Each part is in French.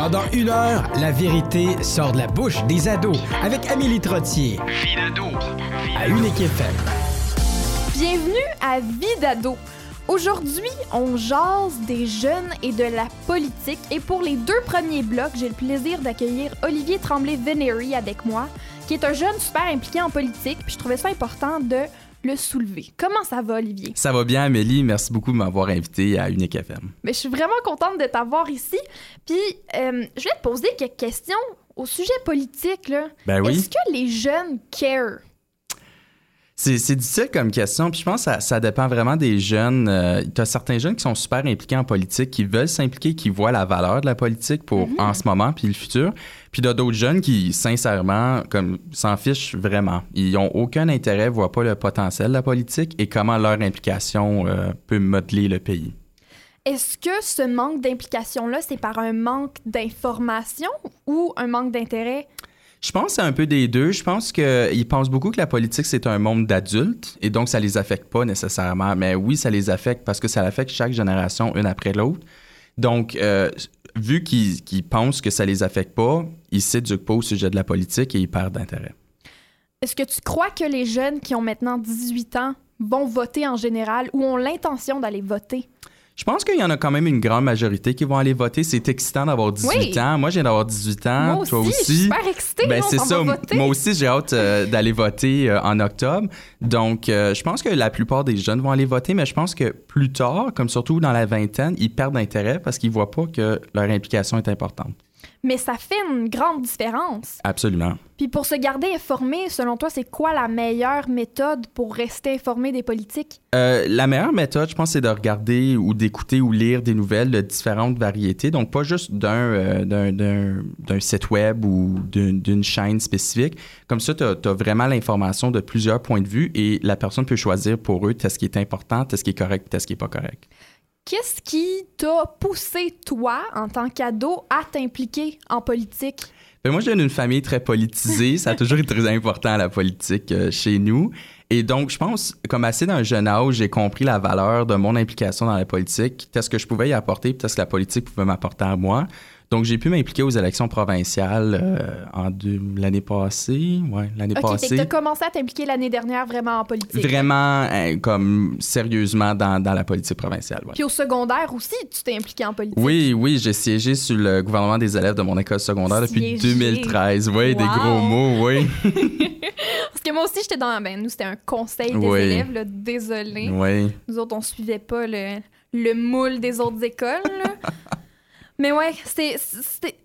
Pendant une heure, la vérité sort de la bouche des ados avec Amélie Trottier. Vie d'ado. À Unique FM. Bienvenue à Vie d'ado. Aujourd'hui, on jase des jeunes et de la politique. Et pour les deux premiers blocs, j'ai le plaisir d'accueillir Olivier Tremblay-Venery avec moi, qui est un jeune super impliqué en politique. Puis je trouvais ça important de le soulever. Comment ça va, Olivier? Ça va bien, Amélie. Merci beaucoup de m'avoir invité à Unique FM. Mais je suis vraiment contente de t'avoir ici. Puis, euh, je vais te poser quelques questions au sujet politique. Là. Ben oui. Est-ce que les jeunes care? C'est, difficile comme question, puis je pense que ça, ça dépend vraiment des jeunes. Euh, tu as certains jeunes qui sont super impliqués en politique, qui veulent s'impliquer, qui voient la valeur de la politique pour en ce moment puis le futur. Puis t'as d'autres jeunes qui, sincèrement, comme s'en fichent vraiment. Ils ont aucun intérêt, voient pas le potentiel de la politique et comment leur implication euh, peut modeler le pays. Est-ce que ce manque d'implication-là, c'est par un manque d'information ou un manque d'intérêt? Je pense c'est un peu des deux. Je pense qu'ils pensent beaucoup que la politique, c'est un monde d'adultes et donc ça les affecte pas nécessairement. Mais oui, ça les affecte parce que ça affecte chaque génération une après l'autre. Donc, euh, vu qu'ils qu'ils pensent que ça les affecte pas, ils s'éduquent pas au sujet de la politique et ils perdent d'intérêt. Est-ce que tu crois que les jeunes qui ont maintenant 18 ans vont voter en général ou ont l'intention d'aller voter? Je pense qu'il y en a quand même une grande majorité qui vont aller voter. C'est excitant d'avoir 18 Oui. ans. Moi, je viens d'avoir 18 ans. moi aussi, Toi je aussi. suis super excitée. Ben, c'est ça. voter. Moi aussi, j'ai hâte euh, d'aller voter euh, en octobre. Donc, euh, je pense que la plupart des jeunes vont aller voter, mais je pense que plus tard, comme surtout dans la vingtaine, ils perdent d'intérêt parce qu'ils voient pas que leur implication est importante. Mais ça fait une grande différence. Absolument. Puis pour se garder informé, selon toi, c'est quoi la meilleure méthode pour rester informé des politiques? Euh, la meilleure méthode, je pense, c'est de regarder ou d'écouter ou lire des nouvelles de différentes variétés. Donc, pas juste d'un euh, d'un- site web ou d'une chaîne spécifique. Comme ça, tu as, vraiment l'information de plusieurs points de vue et la personne peut choisir pour eux qu'est-ce qui est important, qu'est-ce qui est correct, qu'est-ce qui est pas correct. Qu'est-ce qui t'a poussé, toi, en tant qu'ado, à t'impliquer en politique? Ben, moi, je viens d'une famille très politisée. Ça a toujours été très important, la politique, euh, chez nous. Et donc, je pense, comme assez d'un jeune âge, j'ai compris la valeur de mon implication dans la politique, qu'est-ce que je pouvais y apporter, qu'est-ce que la politique pouvait m'apporter à moi. Donc, j'ai pu m'impliquer aux élections provinciales euh, en l'année passée. Ouais, l'année Ok, fait que passée. t'as commencé à t'impliquer l'année dernière vraiment en politique. Vraiment, hein, comme sérieusement dans, dans la politique provinciale. ouais. Puis au secondaire aussi, tu t'es impliqué en politique. Oui, oui, j'ai siégé sur le gouvernement des élèves de mon école secondaire depuis Siégé. 2013. Oui, des gros mots, oui. Parce que moi aussi, j'étais dans. Ben, nous, c'était un conseil des Oui. élèves, là. Désolé. oui. Nous autres, on suivait pas le, le moule des autres écoles, là. Mais ouais, c'est,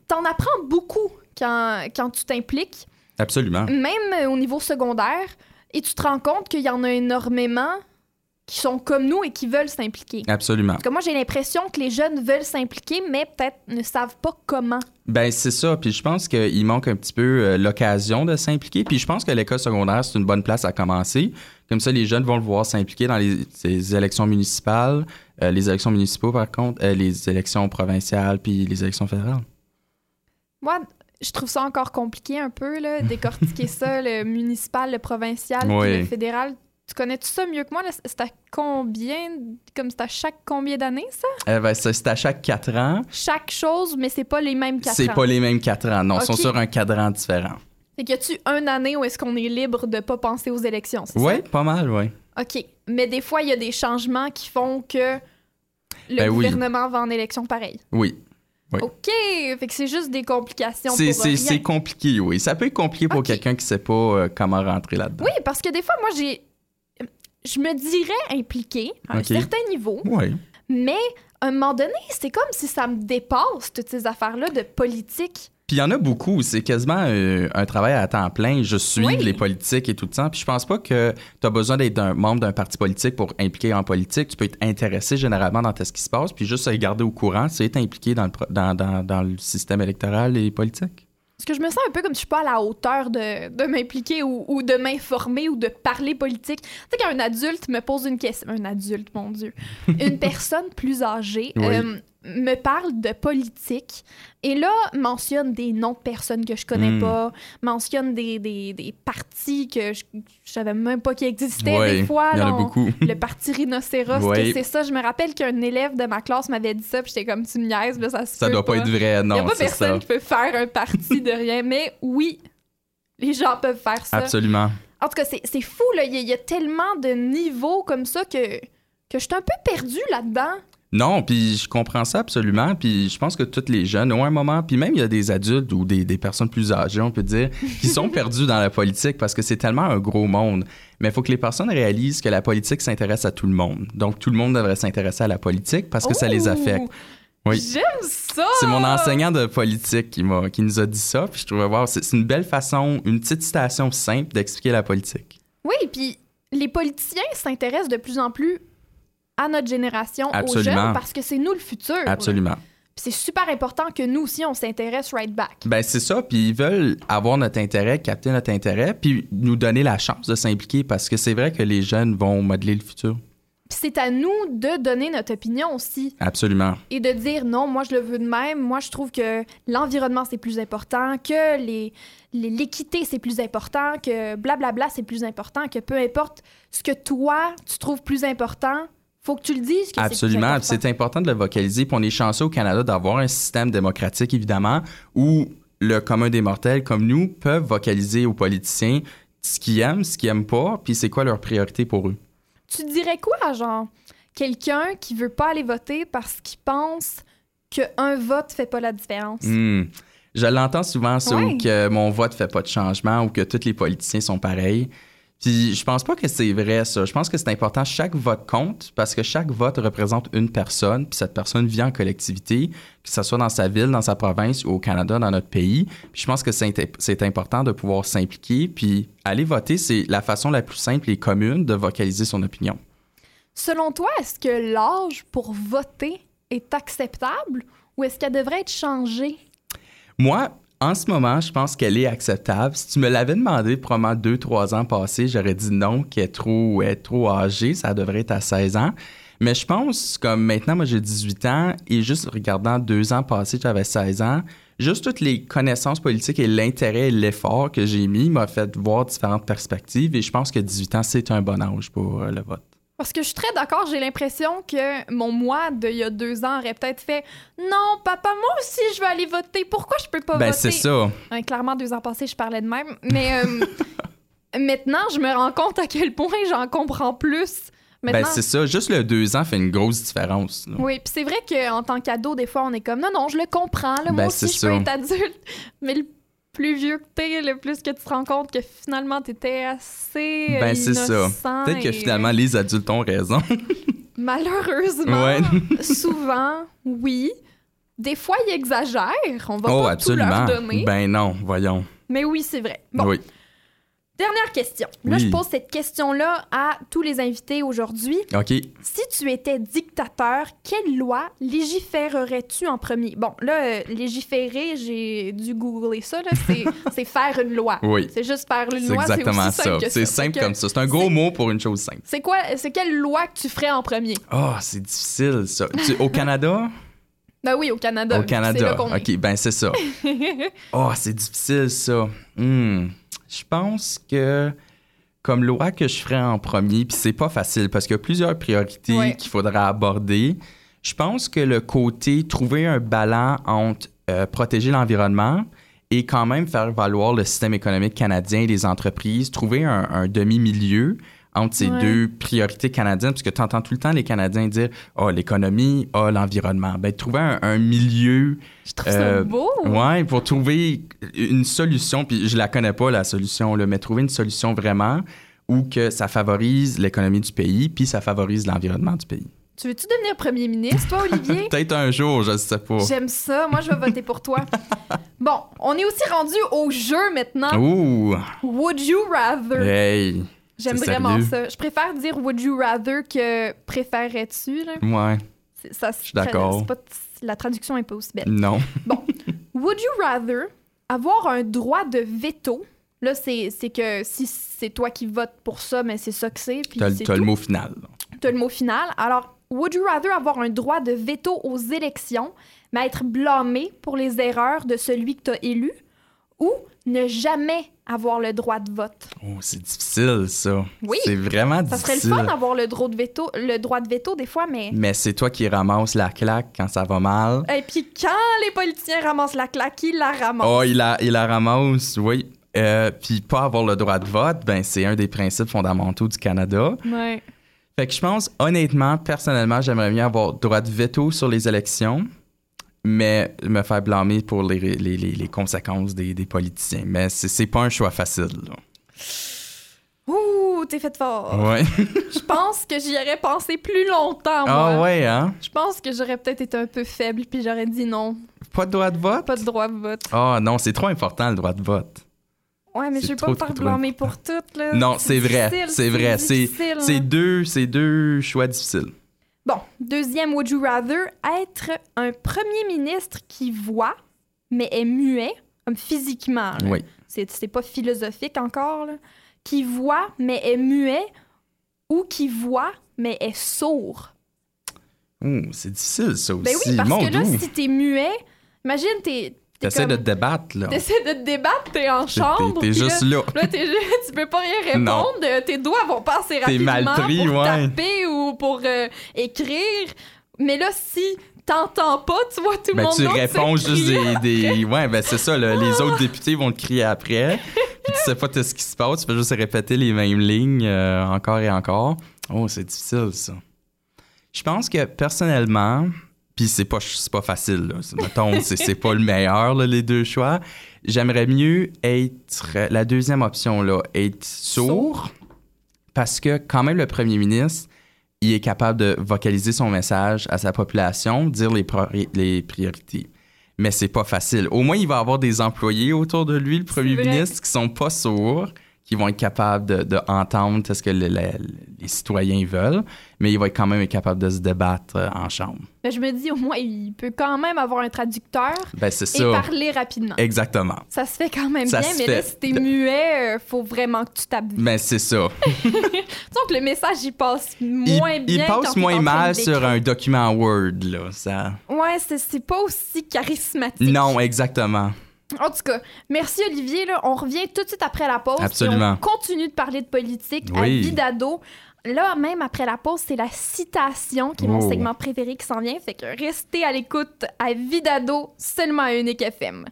t'en apprends beaucoup quand, quand tu t'impliques, Absolument. même euh, au niveau secondaire, et tu te rends compte qu'il y en a énormément qui sont comme nous et qui veulent s'impliquer. Absolument. Parce que moi, j'ai l'impression que les jeunes veulent s'impliquer, mais peut-être ne savent pas comment. Ben c'est ça. Puis je pense qu'il manque un petit peu euh, l'occasion de s'impliquer. Puis je pense que l'école secondaire, c'est une bonne place à commencer. Comme ça, les jeunes vont le voir s'impliquer dans les, élections municipales, euh, les élections municipaux par contre, euh, les élections provinciales, puis les élections fédérales. Moi, je trouve ça encore compliqué un peu, là, décortiquer ça, le municipal, le provincial, puis le fédéral. Tu connais tout ça mieux que moi? C'est à combien, comme c'est à chaque combien d'années, ça? Euh, ben, c'est à chaque quatre ans. Chaque chose, mais c'est pas les mêmes quatre C'est ans. pas les mêmes quatre ans. Non, ils sont sur un cadran différent. Fait y a-tu une année où est-ce qu'on est libre de pas penser aux élections, c'est Oui, pas mal, oui. OK. Mais des fois, il y a des changements qui font que le Ben oui. gouvernement va en élection pareil. Oui. Oui. OK. Fait que c'est juste des complications C'est, compliqué, oui. Ça peut être compliqué pour quelqu'un qui sait pas euh, comment rentrer là-dedans. Oui, parce que des fois, moi, j'ai... Je me dirais impliquée à un certain niveau, Oui. mais à un moment donné, c'est comme si ça me dépasse, toutes ces affaires-là de politique. Puis il y en a beaucoup. C'est quasiment euh, un travail à temps plein. Je suis Oui. les politiques et tout le temps. Puis je pense pas que tu as besoin d'être un membre d'un parti politique pour impliquer en politique. Tu peux être intéressé généralement dans ce qui se passe. Puis juste se garder au courant, c'est être impliqué dans le, dans, dans, dans le système électoral et politique. Parce que je me sens un peu comme si je suis pas à la hauteur de, de m'impliquer ou, ou de m'informer ou de parler politique. Tu sais, quand un adulte me pose une question... Un adulte, mon Dieu. Une personne plus âgée Oui. euh, me parle de politique et là mentionne des noms de personnes que je connais Hmm. pas, mentionne des, des, des partis que je, je savais même pas qu'ils existaient Ouais, des fois. il y en a on- beaucoup. le parti rhinocéros, Ouais. c'est ça. Je me rappelle qu'un élève de ma classe m'avait dit ça, puis j'étais comme tu me niaises, là, ça se Ça peut doit pas être vrai, Il n'y a non, pas personne ça. qui peut faire un parti de rien, mais oui, les gens peuvent faire ça. Absolument. En tout cas, c'est fou, là. Il y, a- il y a tellement de niveaux comme ça que, que je suis un peu perdue là-dedans. Non, puis je comprends ça absolument. Puis je pense que tous les jeunes ont un moment, puis même il y a des adultes ou des, des personnes plus âgées, on peut dire, qui sont perdus dans la politique parce que c'est tellement un gros monde. Mais il faut que les personnes réalisent que la politique s'intéresse à tout le monde. Donc tout le monde devrait s'intéresser à la politique parce que ça les affecte. Oui. J'aime ça! C'est mon enseignant de politique qui, m'a, qui nous a dit ça. Puis je trouvais, wow, c'est, c'est une belle façon, une petite citation simple d'expliquer la politique. Oui, puis les politiciens s'intéressent de plus en plus à notre génération, aux jeunes, parce que c'est nous le futur. Absolument. Puis c'est super important que nous aussi, on s'intéresse right back. Ben c'est ça, puis ils veulent avoir notre intérêt, capter notre intérêt, puis nous donner la chance de s'impliquer parce que c'est vrai que les jeunes vont modeler le futur. Puis c'est à nous de donner notre opinion aussi Absolument. et de dire non, moi je le veux de même. Moi je trouve que l'environnement c'est plus important, que les- l'équité c'est plus important, que blablabla c'est plus important, que peu importe ce que toi tu trouves plus important, faut que tu le dises. Que Absolument. C'est important de le vocaliser. Puis on est chanceux au Canada d'avoir un système démocratique, évidemment, où le commun des mortels, comme nous, peuvent vocaliser aux politiciens ce qu'ils aiment, ce qu'ils aiment pas, puis c'est quoi leur priorité pour eux? Tu dirais quoi genre quelqu'un qui veut pas aller voter parce qu'il pense qu'un vote fait pas la différence? Hmm. Je l'entends souvent, ça, Ouais. ou que mon vote fait pas de changement ou que tous les politiciens sont pareils. Puis je pense pas que c'est vrai, ça. Je pense que c'est important. Chaque vote compte parce que chaque vote représente une personne, puis cette personne vit en collectivité, que ce soit dans sa ville, dans sa province ou au Canada, dans notre pays. Puis je pense que c'est important de pouvoir s'impliquer. Puis aller voter, c'est la façon la plus simple et commune de vocaliser son opinion. Selon toi, est-ce que l'âge pour voter est acceptable ou est-ce qu'elle devrait être changée? Moi, en ce moment, je pense qu'elle est acceptable. Si tu me l'avais demandé probablement deux, trois ans passés, j'aurais dit non, qu'elle est trop, est trop âgée, ça devrait être à 16 ans. Mais je pense, comme maintenant, moi j'ai 18 ans, et juste regardant deux ans passés, j'avais 16 ans, juste toutes les connaissances politiques et l'intérêt et l'effort que j'ai mis m'a fait voir différentes perspectives, et je pense que 18 ans, c'est un bon âge pour euh, le vote. Parce que je suis très d'accord, j'ai l'impression que mon moi d'il y a deux ans aurait peut-être fait Non, papa, moi aussi je veux aller voter. Pourquoi je peux pas Ben, voter? c'est ça. Hein, clairement, deux ans passés, je parlais de même. Mais euh, maintenant, je me rends compte à quel point j'en comprends plus. Maintenant, Ben, c'est ça. Juste le deux ans fait une grosse différence. là. oui, puis c'est vrai qu'en tant qu'ado, des fois, on est comme non, non, je le comprends. Là, moi Ben, aussi, c'est je ça. peux être adulte. Mais le plus vieux que t'es, le plus que tu te rends compte que finalement, t'étais assez. Ben, c'est ça. Peut-être que finalement, les adultes ont raison. Malheureusement, Ouais. souvent, oui. Des fois, ils exagèrent. On va oh, pas absolument. tout leur donner. Ben non, voyons. Mais oui, c'est vrai. Bon, Oui. Dernière question. Là, Oui. je pose cette question-là à tous les invités aujourd'hui. OK. Si tu étais dictateur, quelle loi légiférerais-tu en premier? Bon, là, euh, légiférer, j'ai dû googler ça, là. C'est, faire une loi. Oui. C'est juste faire une loi, c'est exactement ça. C'est simple comme ça. C'est un gros mot pour une chose simple. C'est quoi, c'est quelle loi que tu ferais en premier? Oh, c'est difficile, ça. Tu- au Canada? Ben oui, au Canada. Au là Canada. OK, ben c'est ça. Oh, c'est difficile, ça. Hmm. Je pense que comme loi que je ferais en premier, puis c'est pas facile parce qu'il y a plusieurs priorités Ouais. qu'il faudra aborder. Je pense que le côté trouver un ballon entre euh, protéger l'environnement et quand même faire valoir le système économique canadien et les entreprises, trouver un, un demi-milieu entre ces Ouais. deux priorités canadiennes, parce que tu entends tout le temps les Canadiens dire « Ah, l'économie, ah, l'environnement ». Ben, trouver un, un milieu Je trouve ça Euh, beau. Ouais, pour trouver une solution, puis je la connais pas, la solution, là, mais trouver une solution vraiment où que ça favorise l'économie du pays, puis ça favorise l'environnement du pays. Tu veux-tu devenir premier ministre, toi, Olivier? Peut-être un jour, je sais pas. J'aime ça. Moi, je vais voter pour toi. Bon, on est aussi rendu au jeu maintenant. Ouh! Would you rather? Hey! J'aime vraiment sérieux? ça. Je préfère dire would you rather que préférerais-tu. Ouais, Ça, Je suis d'accord. La traduction est pas aussi belle. non. Would you rather avoir un droit de veto? Là, c'est que si c'est toi qui votes pour ça, mais c'est ça que c'est. T'as le- t'as mot final. T'as le mot final. Alors, would you rather avoir un droit de veto aux élections, mais être blâmé pour les erreurs de celui que tu as élu, ou ne jamais avoir le droit de vote? Oh, c'est difficile, ça. Oui. C'est vraiment Ça serait difficile. le fun d'avoir le droit de veto, le droit de veto des fois, mais. Mais c'est toi qui ramasses la claque quand ça va mal. Et puis quand les politiciens ramassent la claque, ils la ramassent. Oh, il la, il la ramasse, oui. Euh, Puis pas avoir le droit de vote, ben c'est un des principes fondamentaux du Canada. Ouais. Fait que je pense, honnêtement, personnellement, j'aimerais bien avoir droit de veto sur les élections, mais me faire blâmer pour les, les, les, les conséquences des, des politiciens. Mais c'est c'est pas un choix facile. là. Ouh, t'es fait fort. Ouais. Je pense que j'y aurais pensé plus longtemps, moi. Ah ouais, hein? Je pense que j'aurais peut-être été un peu faible, puis j'aurais dit non, Pas de droit de vote? pas de droit de vote. Ah non, c'est trop important le droit de vote. Ouais, mais je vais pas me faire blâmer pour tout, là. Non, c'est vrai, c'est vrai, c'est- deux, c'est deux choix difficiles. Bon, deuxième Would You Rather, être un premier ministre qui voit, mais est muet, comme physiquement. là? Oui. C'est c'est pas philosophique encore, là. Qui voit, mais est muet, ou qui voit, mais est sourd? C'est difficile ça aussi. Ben oui, parce Mon que là, Dieu. si t'es muet, imagine, t'es. T'es T'essaies comme- de te débattre, là. T'essaies de te débattre, t'es en chambre. T'es juste là, là. Juste- tu peux pas rien Non. répondre. euh, Tes doigts vont pas assez T'es mal rapidement pris, pour ouais. taper ou pour euh, écrire. Mais là, si t'entends pas, tu vois tout le Ben, monde tu réponds juste des, des- Ouais, ben c'est ça, là, les autres députés vont te crier après. Puis tu sais pas tout ce qui se passe, tu peux juste répéter les mêmes lignes euh, encore et encore. Oh, c'est difficile, ça. Je pense que personnellement, puis c'est pas, c'est pas facile, là. C'est- Mettons, c'est, pas le meilleur, là, les deux choix. J'aimerais mieux être. La deuxième option, là, être sourd. Parce que quand même, le premier ministre, il est capable de vocaliser son message à sa population, dire les, priori- les priorités. Mais c'est pas facile. Au moins, il va avoir des employés autour de lui, le premier ministre, qui sont pas sourds, qui vont être capables de, de entendre ce que le- le- les citoyens veulent, mais il va être quand même capable de se débattre euh, en chambre. Ben, je me dis, au moins, il peut quand même avoir un traducteur Ben, et ça. parler rapidement. Exactement. Ça se fait quand même Ça bien, mais là, si t'es muet, euh, faut vraiment que tu tapes vite. Ben, c'est ça. Donc, le message, il passe Il, moins il bien. quand passe moins mal sur un document Word, là. Ça... Ouais, c'est pas aussi charismatique. Non, exactement. En tout cas, merci Olivier. Là, on revient tout de suite après la pause. Absolument. On continue de parler de politique à. Vidado. Là, même après la pause, c'est la citation qui est mon Oh. segment préféré qui s'en vient. Fait que restez à l'écoute à Vidado, seulement à Unique FM.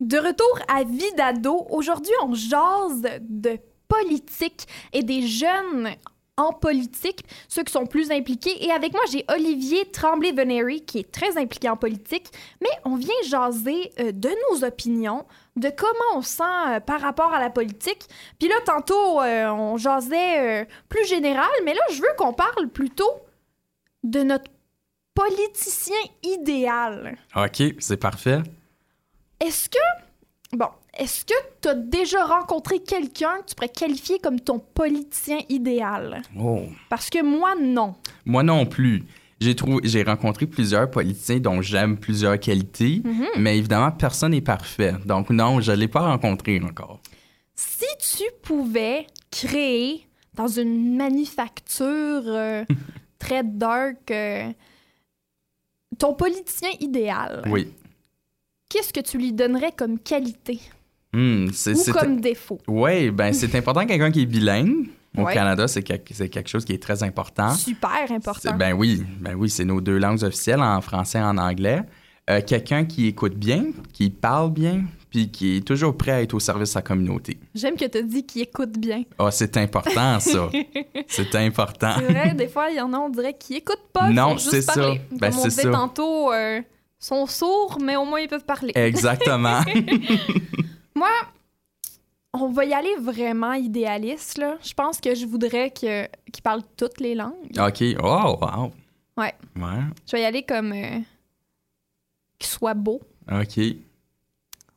De retour à Vidado, aujourd'hui, on jase de politique et des jeunes en politique, ceux qui sont plus impliqués. Et avec moi, j'ai Olivier Tremblay-Venery, qui est très impliqué en politique. Mais on vient jaser euh, de nos opinions, de comment on se sent euh, par rapport à la politique. Puis là, tantôt, euh, on jasait plus général, mais là, je veux qu'on parle plutôt de notre politicien idéal. OK, c'est parfait. Est-ce que, bon, est-ce que tu as déjà rencontré quelqu'un que tu pourrais qualifier comme ton politicien idéal? Oh. Parce que moi, non. Moi non plus. J'ai trouvé, j'ai rencontré plusieurs politiciens dont j'aime plusieurs qualités, Mhm. mais évidemment, personne n'est parfait. Donc non, je ne l'ai pas rencontré encore. Si tu pouvais créer dans une manufacture euh, très dark euh, ton politicien idéal, Oui. qu'est-ce que tu lui donnerais comme qualité? Hmm, c'est, ou c'est- comme défaut? Ouais, ben c'est important quelqu'un qui est bilingue. Au Ouais. Canada, c'est, quelque- c'est quelque chose qui est très important. Super C'est- important. ben oui, ben oui, c'est nos deux langues officielles, en français et en anglais. Euh, quelqu'un qui écoute bien, qui parle bien, puis qui est toujours prêt à être au service de sa communauté. J'aime que tu dit qu'il écoute bien. Ah, c'est important, ça. c'est important. C'est vrai, des fois, il y en a, on dirait qu'ils écoutent pas. Non, c'est ça. parler. Ben, Comme on c'est disait ça. tantôt, euh, sont sourds, mais au moins ils peuvent parler. Exactement. Moi, on va y aller vraiment idéaliste, là. Je pense que je voudrais que- qu'ils parlent toutes les langues. OK. Oh, wow. Ouais. Ouais. Je vais y aller comme... euh, qu'il soit beau. OK.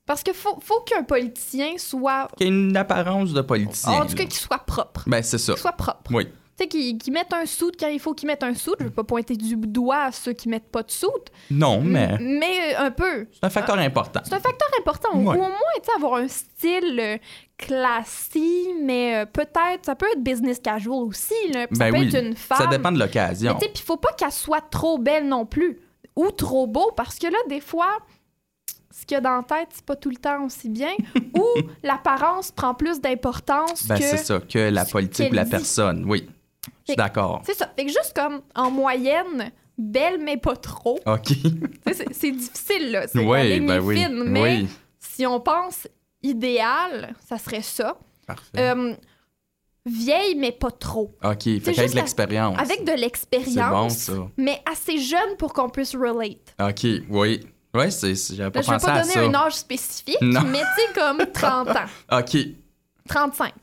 Parce que faut, faut qu'un politicien soit... Qui a une apparence de politicien. En tout cas, qu'il soit propre. Ben, c'est ça. Qu'il soit propre. Oui. Tu sais, qui, qui mettent un soude quand il faut qu'ils mettent un soude. Je veux pas pointer du doigt à ceux qui mettent pas de soude. Non, mais Mais euh, un peu. c'est un facteur important. C'est un facteur important. Ou au moins, tu sais, avoir un style euh, classique, mais euh, peut-être, ça peut être business casual aussi. Là. Ça Ben peut oui, être une femme. Ça dépend de l'occasion. tu sais, puis faut pas qu'elle soit trop belle non plus. Ou trop beau, parce que là, des fois, ce qu'il y a dans la tête, c'est pas tout le temps aussi bien. ou l'apparence prend plus d'importance Ben, que. c'est ça, que la politique ou la dit. personne. Oui, je suis d'accord. C'est ça. Fait que juste comme en moyenne, belle, mais pas trop. OK. C'est difficile, là. C'est Oui, ben oui. fine, mais Oui, si on pense idéal, ça serait ça. parfait. Euh, vieille, mais pas trop. OK, fait juste à- l'expérience. Avec de bon, l'expérience, ça. mais assez jeune pour qu'on puisse relate. OK, oui. Oui, c'est, j'avais pas Là, je vais pensé pas à donner ça. un âge spécifique, Non. mais tu sais, comme 30 ans. OK, 35.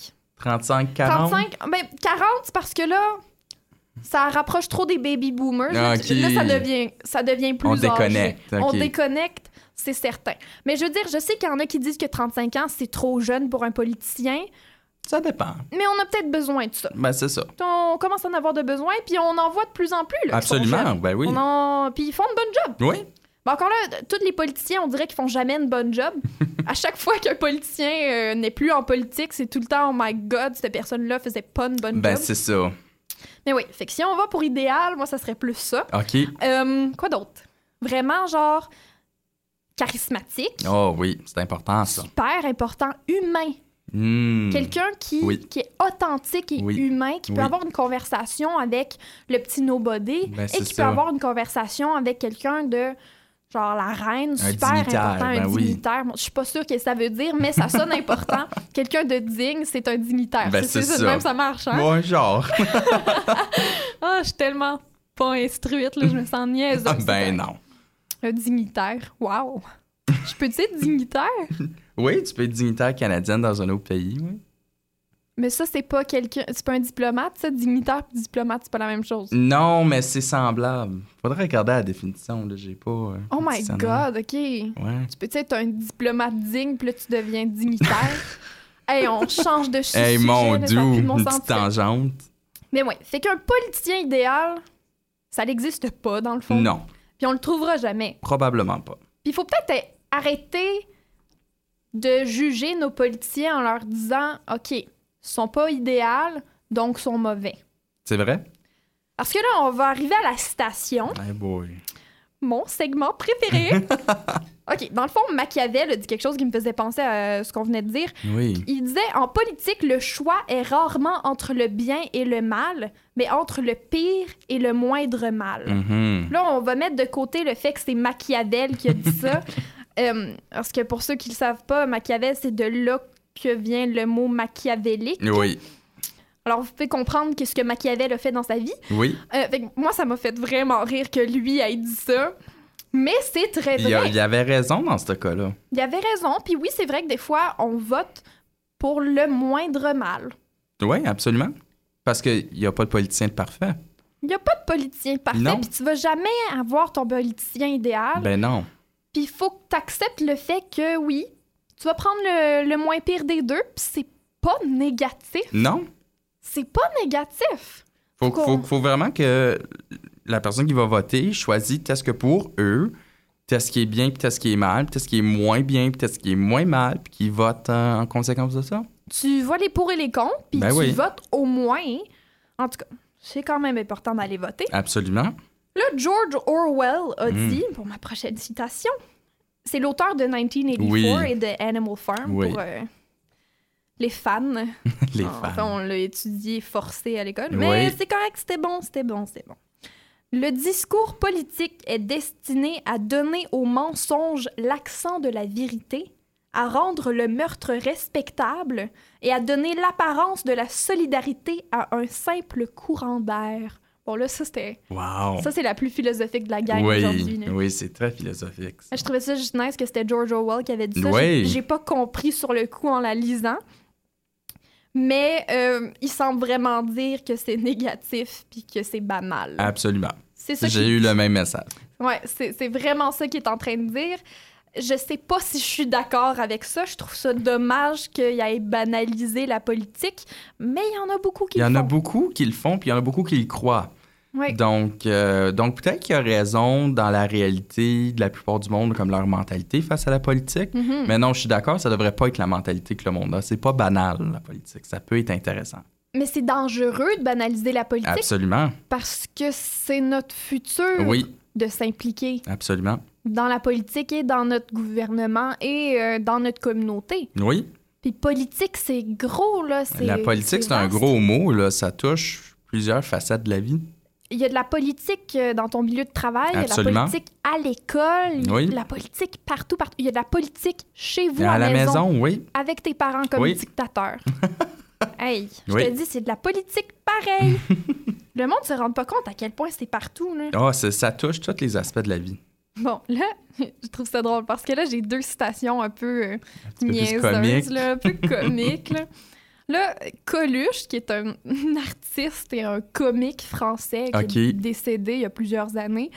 35, 40. 35, ben 40, c'est parce que là, ça rapproche trop des baby boomers. Là. Là, ça devient, ça devient plus On âgé. déconnecte, On déconnecte, c'est certain. Mais je veux dire, je sais qu'il y en a qui disent que 35 ans, c'est trop jeune pour un politicien, Ça dépend. mais on a peut-être besoin de ça. Ben, c'est ça. On commence à en avoir de besoin, puis on en voit de plus en plus. Là, Absolument, ben oui. On en... Puis ils font une bonne job. Oui, Bon, encore là, tous les politiciens, on dirait qu'ils font jamais une bonne job. à chaque fois qu'un politicien euh, n'est plus en politique, c'est tout le temps, oh my god, cette personne-là faisait pas une bonne ben job. c'est ça. Mais oui, fait que si on va pour idéal, moi, ça serait plus ça. OK. Euh, quoi d'autre? Vraiment, genre, charismatique, Oh oui, c'est important, ça. super important, humain. Hmm. Quelqu'un qui, Oui. qui est authentique et Oui. humain, qui peut Oui. avoir une conversation avec le petit nobody Ben, et qui ça. peut avoir une conversation avec quelqu'un de genre la reine, super dignitaire, important, un ben oui. dignitaire. Bon, je suis pas sûre que ça veut dire, mais ça sonne important. Quelqu'un de digne, c'est un dignitaire. Ben, c'est ça, même ça marche. Hein? Ouais, genre. Ah, je suis tellement pas instruite, là, je me sens niaiseuse. Ah, ben non. Un dignitaire. Wow. Je peux dire dignitaire? Oui, tu peux être dignitaire canadienne dans un autre pays, oui. Mais ça, c'est pas quelqu'un. C'est pas un diplomate, ça. Dignitaire et diplomate, c'est pas la même chose. Non, mais c'est semblable. Faudrait regarder la définition, là. J'ai pas. euh, Oh my god, ok. Ouais. Tu peux être un diplomate digne, puis là, tu deviens dignitaire? hey, on change de sujet. Hey, mon bon une petite tangente. Mais ouais, fait qu'un politicien idéal, ça n'existe pas, dans le fond. Non, Puis on le trouvera jamais. probablement pas. Puis il faut peut-être arrêter de juger nos politiciens en leur disant OK, sont pas idéaux, donc sont mauvais. C'est vrai? Parce que là, on va arriver à la citation, Hey boy. mon segment préféré. OK, dans le fond, Machiavel a dit quelque chose qui me faisait penser à ce qu'on venait de dire. Oui. Il disait En politique, le choix est rarement entre le bien et le mal, mais entre le pire et le moindre mal. Mhm. Là, on va mettre de côté le fait que c'est Machiavel qui a dit ça. Euh, parce que pour ceux qui ne le savent pas, Machiavel, c'est de là que vient le mot machiavélique. Oui. Alors, vous pouvez comprendre qu'est-ce que Machiavel a fait dans sa vie. Oui. Euh, fait moi, ça m'a fait vraiment rire que lui ait dit ça. Mais c'est très y vrai. il y avait raison dans ce cas-là. Il avait raison. Puis oui, c'est vrai que des fois, on vote pour le moindre mal. Oui, absolument. Parce qu'il n'y a pas de politicien de parfait. Il n'y a pas de politicien parfait, puis tu vas jamais avoir ton politicien idéal. Ben non. Puis il faut que tu acceptes le fait que oui, tu vas prendre le, le moins pire des deux, puis c'est pas négatif. Non. C'est pas négatif. Faut, faut, faut vraiment que la personne qui va voter choisisse qu'est-ce que pour eux, qu'est-ce qui est bien, puis qu'est-ce qui est mal, puis qu'est-ce qui est moins bien, puis qu'est-ce qui est moins mal, puis qu'ils votent en conséquence de ça. Tu vois les pour et les contre, puis Ben tu oui. votes au moins. En tout cas, c'est quand même important d'aller voter. Absolument. Là, George Orwell a Mm. dit, pour ma prochaine citation, c'est l'auteur de 1984 Oui. et de Animal Farm Oui. pour euh, les fans. Les Enfin, femmes. on l'a étudié forcé à l'école. Mais Oui. c'est correct, c'était bon, c'était bon, c'était bon. Le discours politique est destiné à donner au mensonge l'accent de la vérité, à rendre le meurtre respectable et à donner l'apparence de la solidarité à un simple courant d'air. Bon, là, ça, c'était. Wow. Ça, c'est la plus philosophique de la gang aujourd'hui. Oui, là. oui, c'est très philosophique. ça. Je trouvais ça juste nice que c'était George Orwell qui avait dit ça. Oui. J'ai- pas compris sur le coup en la lisant. Mais euh, il semble vraiment dire que c'est négatif puis que c'est banal. Absolument. c'est ça J'ai qui- eu le même message. Ouais, c'est vraiment ça qu'il est en train de dire. je sais pas si je suis d'accord avec ça. Je trouve ça dommage qu'il ait banalisé la politique, mais il y en a beaucoup qui Il y le en a font. beaucoup qui le font, puis il y en a beaucoup qui le croient. Donc, euh, donc peut-être qu'il y a raison dans la réalité de la plupart du monde, comme leur mentalité face à la politique. Mhm. Mais non, je suis d'accord, ça devrait pas être la mentalité que le monde a. C'est pas banal, la politique. Ça peut être intéressant. Mais c'est dangereux de banaliser la politique Absolument. parce que c'est notre futur Oui, de s'impliquer absolument. dans la politique et dans notre gouvernement et euh, dans notre communauté. Oui. Puis politique, c'est gros, là. La politique, c'est un gros mot, là. Ça touche plusieurs facettes de la vie. Il y a de la politique euh, dans ton milieu de travail, il y a de la politique à l'école, il y a Oui. de la politique partout, partout. Il y a de la politique chez vous à à la maison, oui. avec tes parents comme Oui. dictateurs. hey, je Oui. te dis, c'est de la politique pareil. Le monde se rend pas compte à quel point c'est partout. Là. C'est- ça touche tous les aspects de la vie. Bon, là, je trouve ça drôle parce que là, j'ai deux citations un peu euh, peu niaiseuses, comiques. là, un peu comiques. là. Là, Coluche, qui est un artiste et un comique français qui est décédé il y a plusieurs années,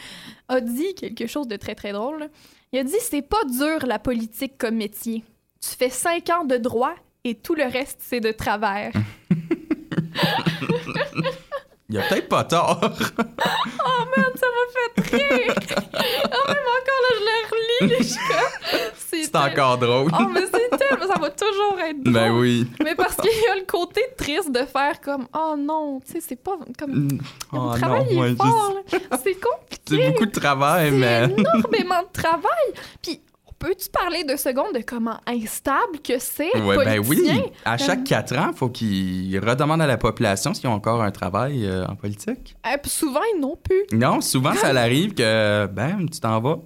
a dit quelque chose de très, très drôle. Il a dit « C'est pas dur, la politique, comme métier. Tu fais cinq ans de droit et tout le reste, c'est de travers. Il a peut-être pas tort. oh man, ça m'a fait rire! Ah, même encore, là, je le relis, c'est encore drôle. Oh, mais c'est tellement... Ça va toujours être drôle. ben oui. Mais parce qu'il y a le côté triste de faire comme oh non, tu sais, c'est pas comme. Mm. Vous Oh travaillez moi, je- fort. C'est compliqué. C'est beaucoup de travail, C'est mais. énormément de travail. Puis, peux-tu parler deux secondes de comment instable que c'est, Ouais, ben oui. À chaque quatre ans, il faut qu'ils redemandent à la population s'ils ont encore un travail euh, en politique. Euh, puis souvent, ils n'ont plus. Non, souvent, ça arrive que, bam, tu t'en vas.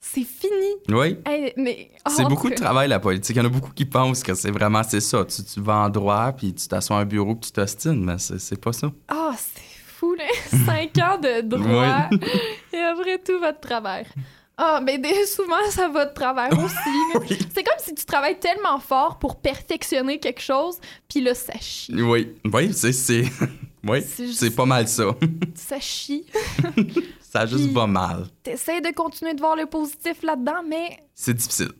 C'est fini. Oui. Hey, mais, oh, C'est beaucoup de travail, la politique. Il y en a beaucoup qui pensent que c'est vraiment c'est ça. Tu, tu vas en droit, puis tu t'assois à un bureau, puis tu t'ostines, mais c'est pas ça. Ah, c'est fou, là. Cinq ans de droit. Et après tout va de travers. Ah, mais des- souvent, ça va de travers aussi. Oui. C'est comme si tu travailles tellement fort pour perfectionner quelque chose, puis là, ça chie. Oui, oui, c'est. c'est- Oui, C'est pas mal ça. Ça chie. Ça juste Puis- va mal. T'essaies de continuer de voir le positif là-dedans, mais C'est difficile.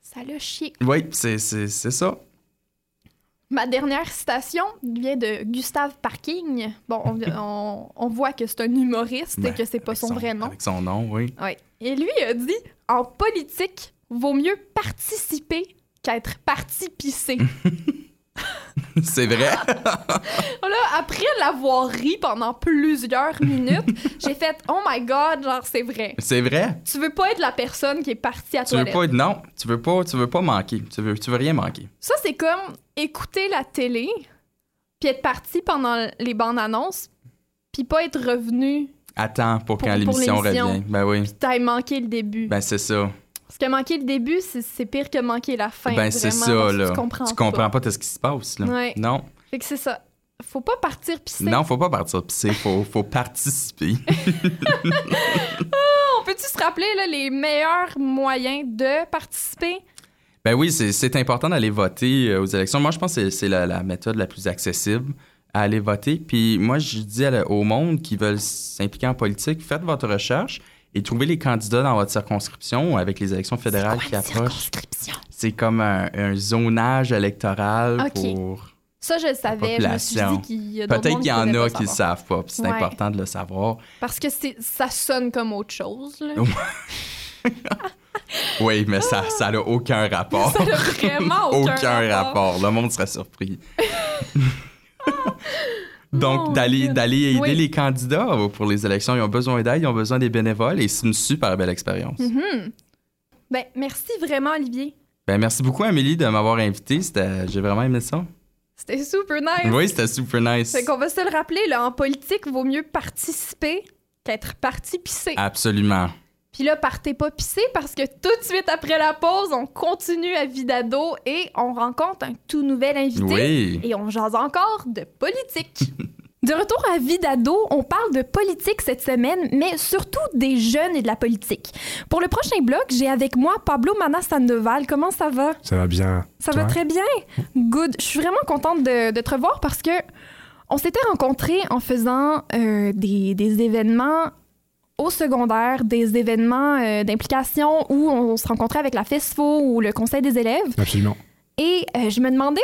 ça l'a chié. Oui, c'est c'est- c'est ça. Ma dernière citation vient de Gustave Parking. Bon, on, on- on voit que c'est un humoriste et que c'est pas son, vrai nom. Avec son nom, oui. Ouais. Et lui a dit En politique, vaut mieux participer qu'être parti pisser. c'est vrai? Là, après l'avoir ri pendant plusieurs minutes, j'ai fait Oh my god, genre c'est vrai. c'est vrai? Tu veux pas être la personne qui est partie à Tu veux pas être. Non, tu veux pas, tu veux pas manquer. Tu veux, tu veux rien manquer. Ça, c'est comme écouter la télé, puis être parti pendant les bandes annonces, puis pas être revenu, Attends pour, Pour- quand l'émission l'émission. revient. Ben oui. puis t'as manqué le début. Ben c'est ça. Parce que manquer le début, c'est pire que manquer la fin. ben c'est ça, là. Tu comprends, Tu comprends pas, ce qui se passe, là. Ouais. Non. Fait que c'est ça. Faut pas partir pisser. Non, faut pas partir pisser, faut, faut participer. On peut-tu se rappeler là, les meilleurs moyens de participer? Ben oui, c'est- important d'aller voter euh, aux élections. Moi, je pense que c'est- la, la méthode la plus accessible à aller voter. Puis moi, je dis au monde qui veulent s'impliquer en politique, faites votre recherche et trouvez les candidats dans votre circonscription avec les élections fédérales qui approchent. C'est comme un, un zonage électoral Ok. pour... Ça, je le savais. Je me suis dit qu'il y a Peut-être qu'il y en a qui savoir. savent pas, puis c'est Ouais. important de le savoir. Parce que ça sonne comme autre chose. Là. Oui, mais ça ça n'a aucun rapport. Ça n'a vraiment aucun, rapport. Le monde serait surpris. Donc, d'aller, aider Oui. les candidats pour les élections, ils ont besoin d'aide, ils ont besoin des bénévoles et c'est une super belle expérience. Mhm. Ben, merci vraiment, Olivier. Ben, merci beaucoup, Amélie, de m'avoir invité. C'était, j'ai vraiment aimé ça. C'était super nice. Oui, c'était super nice. Fait qu'on va se le rappeler, là, en politique, vaut mieux participer qu'être parti pisser. Absolument. Puis là, partez pas pisser parce que tout de suite après la pause, on continue à Vidado et on rencontre un tout nouvel invité. Oui. Et on jase encore de politique. De retour à Vidado, on parle de politique cette semaine, mais surtout des jeunes et de la politique. Pour le prochain bloc, j'ai avec moi Pablo Manas Sandoval. Comment ça va? Ça va bien. Ça Toi? va très bien. Good. Je suis vraiment contente de, de te revoir parce que on s'était rencontrés en faisant euh, des, des événements au secondaire des événements euh, d'implication où on, se rencontrait avec la FESFO ou le conseil des élèves. Absolument. Et euh, je me demandais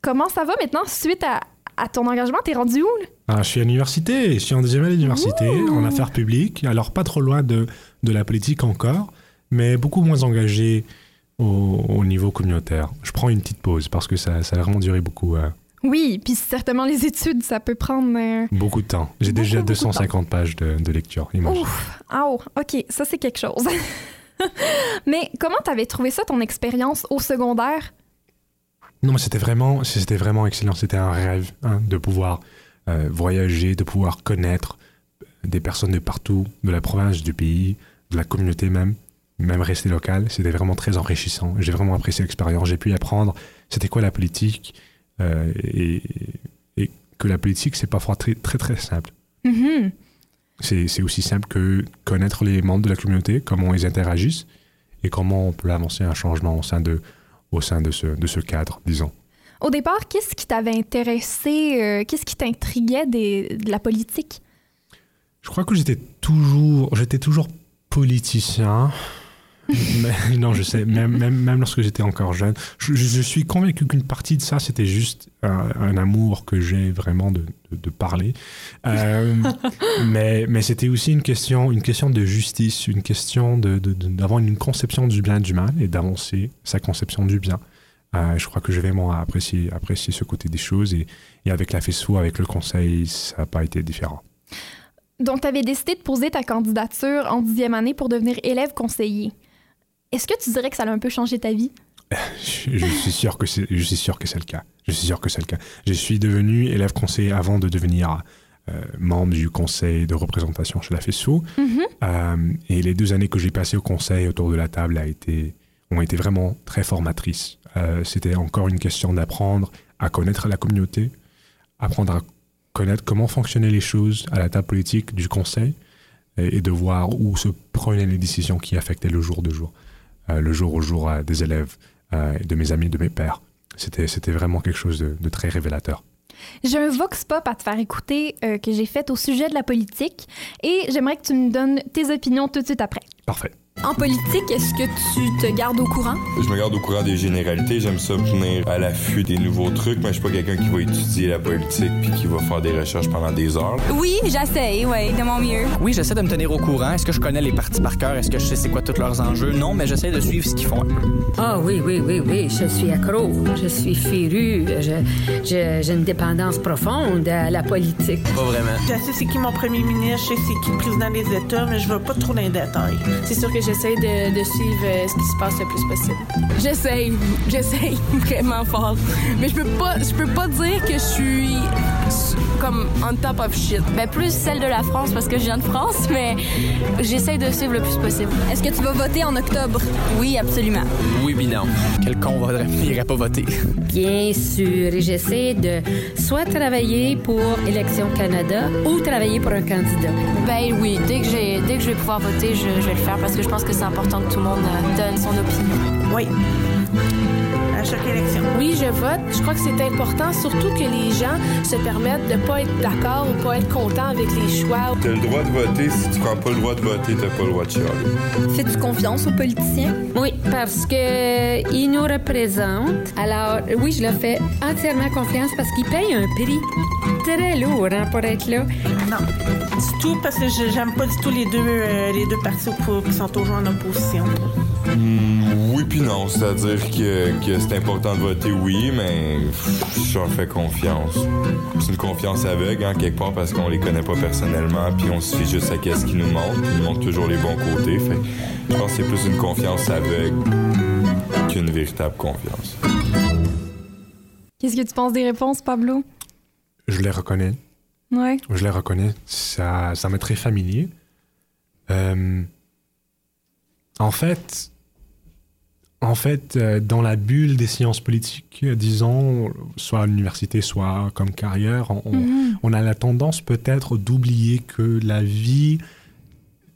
comment ça va maintenant suite à, ton engagement. T'es rendu où? Ah, je suis à l'université. Je suis en deuxième année d'université en affaires publiques. Alors, pas trop loin de, de la politique encore, mais beaucoup moins engagé au, niveau communautaire. Je prends une petite pause parce que ça, ça a vraiment duré beaucoup. Euh. Oui, puis certainement les études, ça peut prendre... Euh, beaucoup de temps. J'ai déjà 250 pages de, de lecture, imagine. Ouf, ah, oh, ok, ça c'est quelque chose. mais comment t'avais trouvé ça, ton expérience au secondaire? Non, mais c'était vraiment, c'était vraiment excellent. C'était un rêve hein, de pouvoir euh, voyager, de pouvoir connaître des personnes de partout, de la province, du pays, de la communauté même même rester local, c'était vraiment très enrichissant. J'ai vraiment apprécié l'expérience. J'ai pu apprendre c'était quoi la politique? Euh, et, que la politique, c'est parfois très, très, très simple. Mm-hmm. C'est aussi simple que connaître les membres de la communauté, comment ils interagissent et comment on peut avancer un changement au sein de, au sein de, ce, de ce cadre, disons. Au départ, qu'est-ce qui t'avait intéressé, euh, qu'est-ce qui t'intriguait de la politique? Je crois que j'étais toujours, j'étais toujours politicien. non, je sais, même, même, même lorsque j'étais encore jeune, je, je suis convaincu qu'une partie de ça, c'était juste un, amour que j'ai vraiment de, de, parler. Euh, mais mais c'était aussi une question, une question de justice, une question d'avoir de, une conception du bien et du mal et d'avancer sa conception du bien. Euh, je crois que je vais vraiment apprécier, apprécier ce côté des choses et, et avec la FESFO, avec le conseil, ça n'a pas été différent. Donc, tu avais décidé de poser ta candidature en dixième année pour devenir élève conseiller. Est-ce que tu dirais que ça a un peu changé ta vie? Je, suis sûr que c'est, je suis sûr que c'est le cas. Je suis sûr que c'est le cas. Je suis devenu élève conseiller avant de devenir euh, membre du conseil de représentation chez la FESO. Mm-hmm. Euh, et les deux années que j'ai passées au conseil autour de la table a été, ont été vraiment très formatrices. Euh, c'était encore une question d'apprendre à connaître la communauté, apprendre à connaître comment fonctionnaient les choses à la table politique du conseil et, et de voir où se prenaient les décisions qui affectaient le jour de jour. Euh, le jour au jour euh, des élèves, euh, de mes amis, de mes pères. C'était, c'était vraiment quelque chose de, très révélateur. J'ai un vox pop à te faire écouter que j'ai fait au sujet de la politique et j'aimerais que tu me donnes tes opinions tout de suite après. Parfait. En politique, est-ce que tu te gardes au courant? Je me garde au courant des généralités. J'aime ça tenir à l'affût des nouveaux trucs, mais je suis pas quelqu'un qui va étudier la politique puis qui va faire des recherches pendant des heures. Oui, j'essaie, oui, de mon mieux. Oui, j'essaie de me tenir au courant. Est-ce que je connais les partis par cœur? Est-ce que je sais c'est quoi tous leurs enjeux? Non, mais j'essaie de suivre ce qu'ils font Ah oui, oui, oui, oui. Je suis accro. Je suis féru. J'ai une dépendance profonde à la politique. Pas vraiment. Je sais c'est qui mon premier ministre, je sais c'est qui le président des États, mais je veux pas trop dans les détails. C'est sûr que j'essaie de, suivre euh, ce qui se passe le plus possible. J'essaie, j'essaie vraiment fort. Mais je peux pas, je peux pas dire que je suis comme on top of shit. Ben plus celle de la France parce que je viens de France, mais j'essaie de suivre le plus possible. Est-ce que tu vas voter en octobre? Oui, absolument. Oui, oui, non. Quel con n'irait pas voter? Bien sûr. Et j'essaie de soit travailler pour Élection Canada ou travailler pour un candidat. Ben oui, dès que, j'ai, dès que je vais pouvoir voter, je, je vais le faire parce que je pense que c'est important que tout le monde euh, donne son opinion. Oui à chaque élection. Oui, je vote. Je crois que c'est important, surtout que les gens se permettent de pas être d'accord ou pas être contents avec les choix. Tu as le droit de voter. Si tu prends pas le droit de voter, tu pas le droit de chialer. Fais-tu confiance aux politiciens? Oui, parce que ils nous représentent. Alors, oui, je leur fais entièrement confiance parce qu'ils payent un prix très lourd hein, pour être là. Non, du tout, parce que j'aime pas du tout les deux, euh, les deux partis qui sont toujours en opposition. Hmm, oui puis non, c'est-à-dire que, que c'est important de voter oui, mais je leur fais confiance. C'est une confiance aveugle, hein, quelque part, parce qu'on les connaît pas personnellement, puis on se fie juste à qu'est-ce qu'ils nous montrent. Ils nous montrent toujours les bons côtés. Fait je pense que c'est plus une confiance aveugle qu'une véritable confiance. Qu'est-ce que tu penses des réponses, Pablo? Je les reconnais. Ouais. Je les reconnais. Ça, ça m'est très familier. Euh, en fait, en fait, euh, dans la bulle des sciences politiques, disons, soit à l'université, soit comme carrière, mhm. on, a la tendance peut-être d'oublier que la vie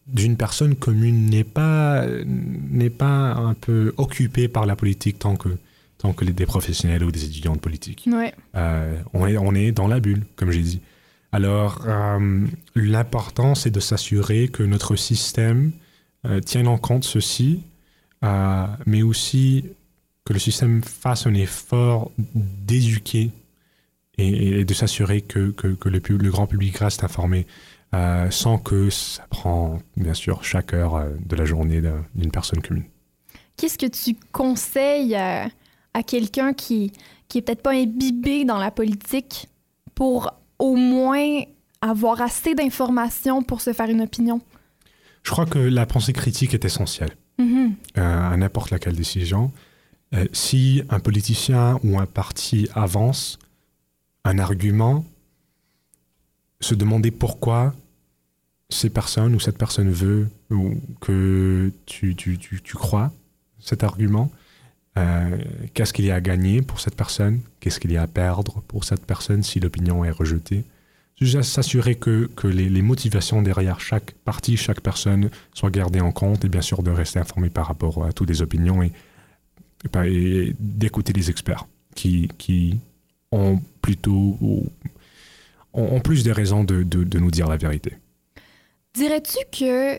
d'une personne commune n'est pas, n'est pas un peu occupée par la politique tant que, tant que des professionnels ou des étudiants de politique. Ouais. Euh, on, est, on est dans la bulle, comme j'ai dit. Alors, euh, l'important, c'est de s'assurer que notre système euh, tienne en compte ceci, euh, mais aussi que le système fasse un effort d'éduquer et, et de s'assurer que, que, que le, pub- le grand public reste informé, euh, sans que ça prend, bien sûr, chaque heure euh, de la journée d'un- d'une personne commune. Qu'est-ce que tu conseilles à, à quelqu'un qui, qui est peut-être pas imbibé dans la politique pour au moins avoir assez d'informations pour se faire une opinion? Je crois que la pensée critique est essentielle. Mhm. euh, à n'importe laquelle décision. Euh, si un politicien ou un parti avance un argument, se demander pourquoi ces personnes ou cette personne veut ou que tu, tu, tu, tu crois cet argument, euh, qu'est-ce qu'il y a à gagner pour cette personne, qu'est-ce qu'il y a à perdre pour cette personne si l'opinion est rejetée? S'assurer que, que les, motivations derrière chaque parti, chaque personne soient gardées en compte et bien sûr de rester informé par rapport à toutes les opinions et, d'écouter les experts qui, qui ont plutôt ou- ont, plus de raisons de, de nous dire la vérité. Dirais-tu que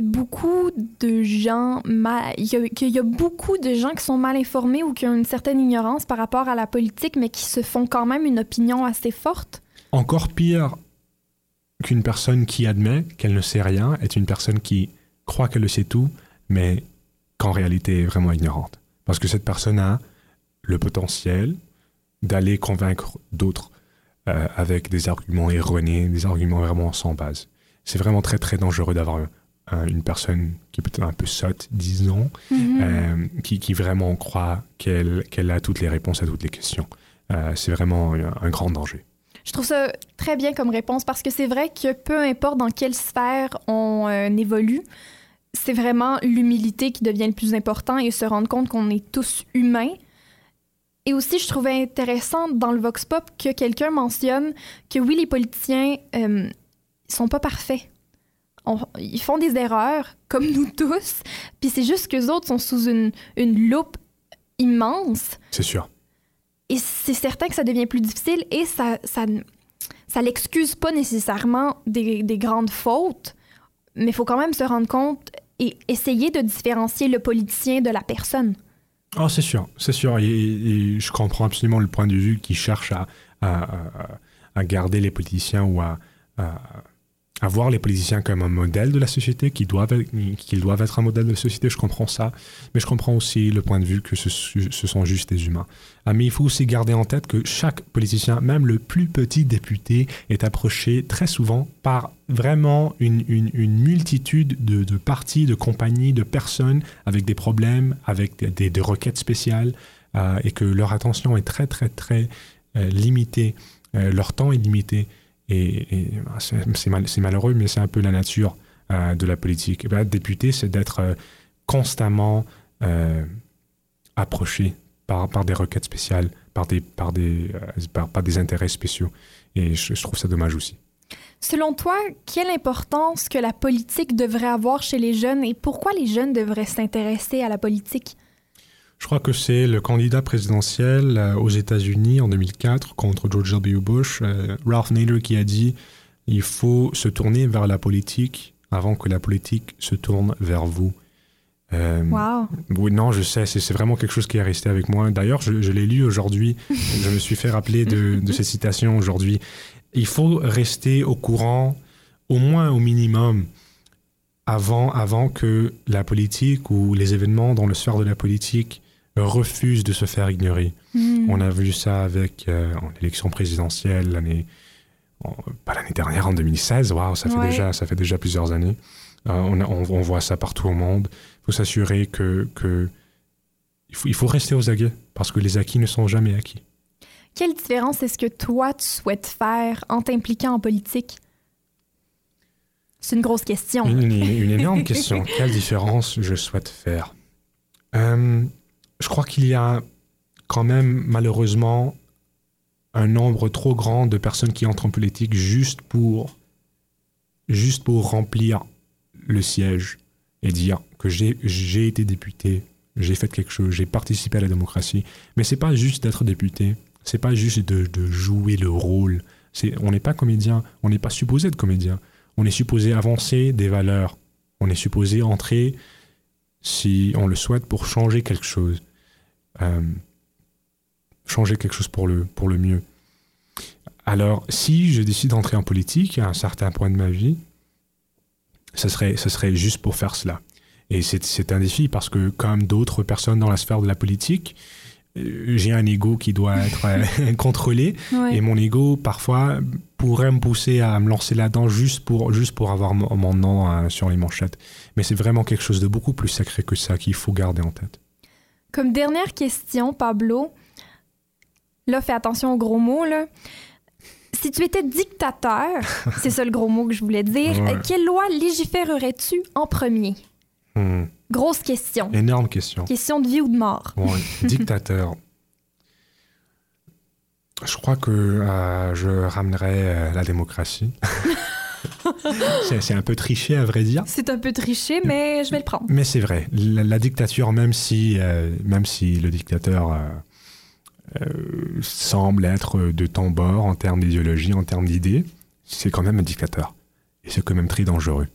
beaucoup de gens, mal- qu'il y a beaucoup de gens qui sont mal informés ou qui ont une certaine ignorance par rapport à la politique, mais qui se font quand même une opinion assez forte? Encore pire qu'une personne qui admet qu'elle ne sait rien est une personne qui croit qu'elle le sait tout, mais qu'en réalité est vraiment ignorante. Parce que cette personne a le potentiel d'aller convaincre d'autres euh, avec des arguments erronés, des arguments vraiment sans base. C'est vraiment très très dangereux d'avoir une personne qui est peut-être un peu sotte, disons, euh, qui, qui vraiment croit qu'elle a toutes les réponses à toutes les questions. Euh, c'est vraiment un- un grand danger. Je trouve ça très bien comme réponse parce que c'est vrai que peu importe dans quelle sphère on euh, évolue, c'est vraiment l'humilité qui devient le plus important et se rendre compte qu'on est tous humains. Et aussi, je trouvais intéressant dans le Vox Pop que quelqu'un mentionne que oui, les politiciens euh, ils sont pas parfaits. On- ils font des erreurs, comme nous tous, puis c'est juste qu'eux autres sont sous une, une loupe immense. C'est sûr. Et c'est certain que ça devient plus difficile et ça, ça, ça l'excuse pas nécessairement des, des grandes fautes, mais il faut quand même se rendre compte et essayer de différencier le politicien de la personne. Oh, c'est sûr, c'est sûr. Et, et je comprends absolument le point de vue qui cherche à, à, à- à garder les politiciens ou à, à, à voir les politiciens comme un modèle de la société, qu'ils doivent, qu'ils doivent être un modèle de société. Je comprends ça. Mais je comprends aussi le point de vue que ce, sont juste des humains. Mais il faut aussi garder en tête que chaque politicien, même le plus petit député, est approché très souvent par vraiment une, une- multitude de, de partis, de compagnies, de personnes avec des problèmes, avec des, des- des requêtes spéciales, euh, et que leur attention est très, très, très euh, limitée, euh, leur temps est limité. Et, bah, c'est c'est mal- c'est malheureux, mais c'est un peu la nature euh, de la politique. Et ben, député, c'est d'être euh, constamment euh, approché par, des requêtes spéciales, par des, par des, par des intérêts spéciaux. Et je, je trouve ça dommage aussi. Selon toi, quelle importance que la politique devrait avoir chez les jeunes et pourquoi les jeunes devraient s'intéresser à la politique? Je crois que c'est le candidat présidentiel euh, aux États-Unis en 2004 contre George W. Bush, euh, Ralph Nader, qui a dit il faut se tourner vers la politique avant que la politique se tourne vers vous. Euh, Wow. Oui, non, je sais, c'est vraiment quelque chose qui est resté avec moi. D'ailleurs, je, je l'ai lu aujourd'hui. je me suis fait rappeler de, de cette citation aujourd'hui. Il faut rester au courant, au moins au minimum, avant, avant que la politique ou les événements dans le sphère de la politique refusent de se faire ignorer. Hmm. On a vu ça avec euh, en l'élection présidentielle l'année, pas l'année dernière, en 2016. Waouh, ça fait Ouais. déjà, ça fait déjà plusieurs années. Euh, on, a- on- on voit ça partout au monde. Il faut s'assurer que, que il, faut, il faut rester aux aguets parce que les acquis ne sont jamais acquis. Quelle différence est-ce que toi, tu souhaites faire en t'impliquant en politique? C'est une grosse question. Une énorme question. Quelle différence je souhaite faire? Euh, Je crois qu'il y a quand même malheureusement un nombre trop grand de personnes qui entrent en politique juste pour juste pour remplir le siège et dire que j'ai été député, j'ai fait quelque chose, j'ai participé à la démocratie. Mais c'est pas juste d'être député, c'est pas juste de, jouer le rôle on n'est pas comédien, on n'est pas supposé être comédien. On est supposé avancer des valeurs. On est supposé entrer, si on le souhaite, pour changer quelque chose. Euh, changer quelque chose pour le, pour le mieux. Alors, si je décide d'entrer en politique à un certain point de ma vie, ce serait, ce serait juste pour faire cela. Et c'est un défi parce que, comme d'autres personnes dans la sphère de la politique, euh, j'ai un ego qui doit être euh, contrôlé. Ouais. Et mon ego, parfois, pourrait me pousser à me lancer là-dedans juste pour, juste pour avoir mon, mon nom sur les manchettes. Mais c'est vraiment quelque chose de beaucoup plus sacré que ça qu'il faut garder en tête. Comme dernière question, Pablo, là, fais attention aux gros mots, là. Si tu étais dictateur, c'est ça le gros mot que je voulais dire, Ouais. euh, quelle loi légiférerais-tu en premier? Hmm. Grosse question. Énorme question. Question de vie ou de mort? Ouais, dictateur. Je crois que euh, je ramènerais euh, la démocratie. c'est un peu triché, à vrai dire. C'est un peu triché, mais je vais le prendre. Mais c'est vrai. La, la dictature, même si, euh, même si le dictateur euh, euh, semble être de bord en termes d'idéologie, en termes d'idées, c'est quand même un dictateur. Et c'est quand même très dangereux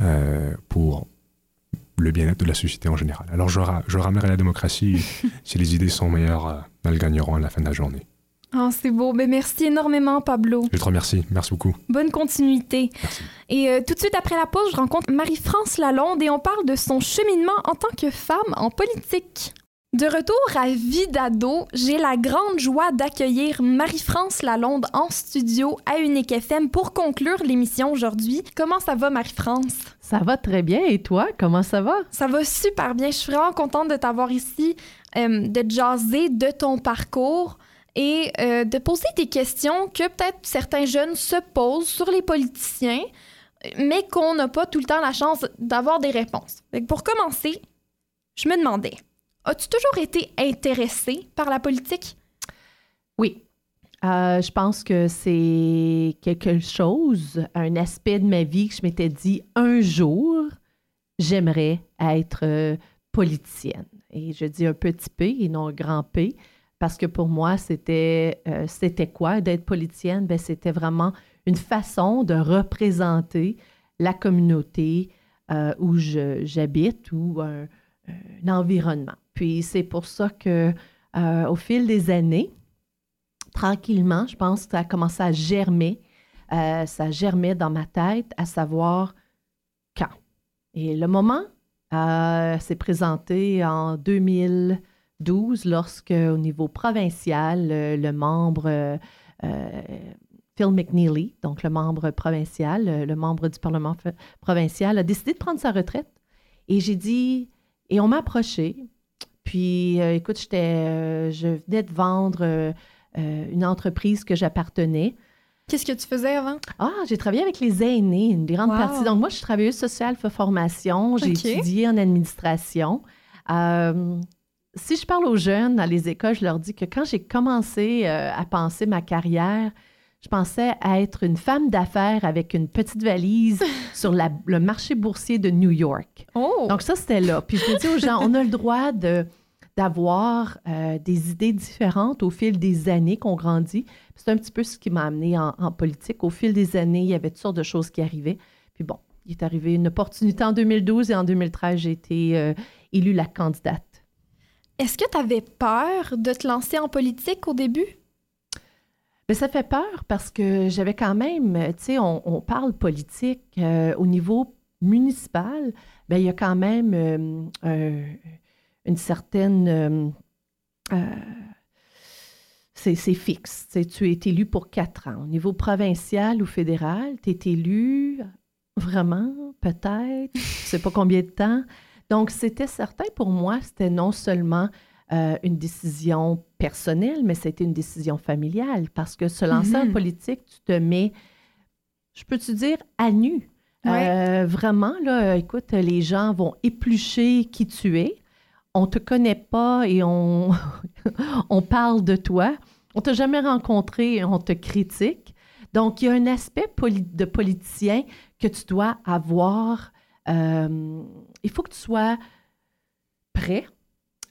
euh, pour le bien-être de la société en général. Alors je, ra- je ramènerai la démocratie. si les idées sont meilleures, elles gagneront à la fin de la journée. Ah, c'est beau. Ben, merci énormément, Pablo. Je te remercie. Merci beaucoup. Bonne continuité. Merci. Et euh, tout de suite après la pause, je rencontre Marie-France Lalonde et on parle de son cheminement en tant que femme en politique. De retour à Vie d'ado, j'ai la grande joie d'accueillir Marie-France Lalonde en studio à Unique FM pour conclure l'émission aujourd'hui. Comment ça va, Marie-France? Ça va très bien. Et toi, comment ça va? Ça va super bien. Je suis vraiment contente de t'avoir ici, euh, de te jaser de ton parcours et euh, de poser des questions que peut-être certains jeunes se posent sur les politiciens, mais qu'on n'a pas tout le temps la chance d'avoir des réponses. Pour commencer, je me demandais, as-tu toujours été intéressée par la politique? Oui. Euh, je pense que c'est quelque chose, un aspect de ma vie que je m'étais dit un jour, j'aimerais être euh, politicienne. Et je dis un petit P et non un grand P, parce que pour moi, c'était euh, c'était quoi d'être politicienne? Ben, c'était vraiment une façon de représenter la communauté euh, où j'habite ou un, environnement. Puis c'est pour ça que euh, au fil des années, tranquillement, je pense que ça a commencé à germer. Euh, ça germait dans ma tête à savoir quand. Et le moment s'est présenté en 2012 lorsque, au niveau provincial, le, le membre euh, euh, Phil McNeely, donc le membre provincial, le, le membre du Parlement provincial, a décidé de prendre sa retraite. Et j'ai dit, et on m'a approché. Puis, euh, écoute, j'étais, euh, je venais de vendre euh, euh, une entreprise que j'appartenais. Qu'est-ce que tu faisais avant? Ah, j'ai travaillé avec les aînés, une grande Wow. partie. Donc, moi, je suis travailleuse sociale for formation. J'ai étudié en administration. Euh, si je parle aux jeunes dans les écoles, je leur dis que quand j'ai commencé euh, à penser ma carrière, je pensais à être une femme d'affaires avec une petite valise sur la- le marché boursier de New York. Oh! Donc ça, c'était là. Puis je dis aux gens, on a le droit de d'avoir euh, des idées différentes au fil des années qu'on grandit. C'est un petit peu ce qui m'a amené en, en politique. Au fil des années, il y avait toutes sortes de choses qui arrivaient. Puis bon, il est arrivé une opportunité en 2012 et en 2013, j'ai été euh, élue la candidate. Est-ce que tu avais peur de te lancer en politique au début? Mais ça fait peur parce que j'avais quand même, euh, tu sais, on, parle politique euh, au niveau municipal, ben il y a quand même euh, une certaine... c'est fixe. Tu es élu pour quatre ans. Au niveau provincial ou fédéral, tu es élu vraiment, peut-être, je sais pas combien de temps. Donc, c'était certain pour moi, c'était non seulement euh, une décision personnelle, mais c'était une décision familiale parce que se lancer en Mhm. politique, tu te mets, je peux te dire, à nu. Ouais. Euh, vraiment, là, écoute, les gens vont éplucher qui tu es. On te connaît pas et on, on parle de toi. On t'a jamais rencontré et on te critique. Donc, il y a un aspect poli- de politicien que tu dois avoir. euh, il faut que tu sois prêt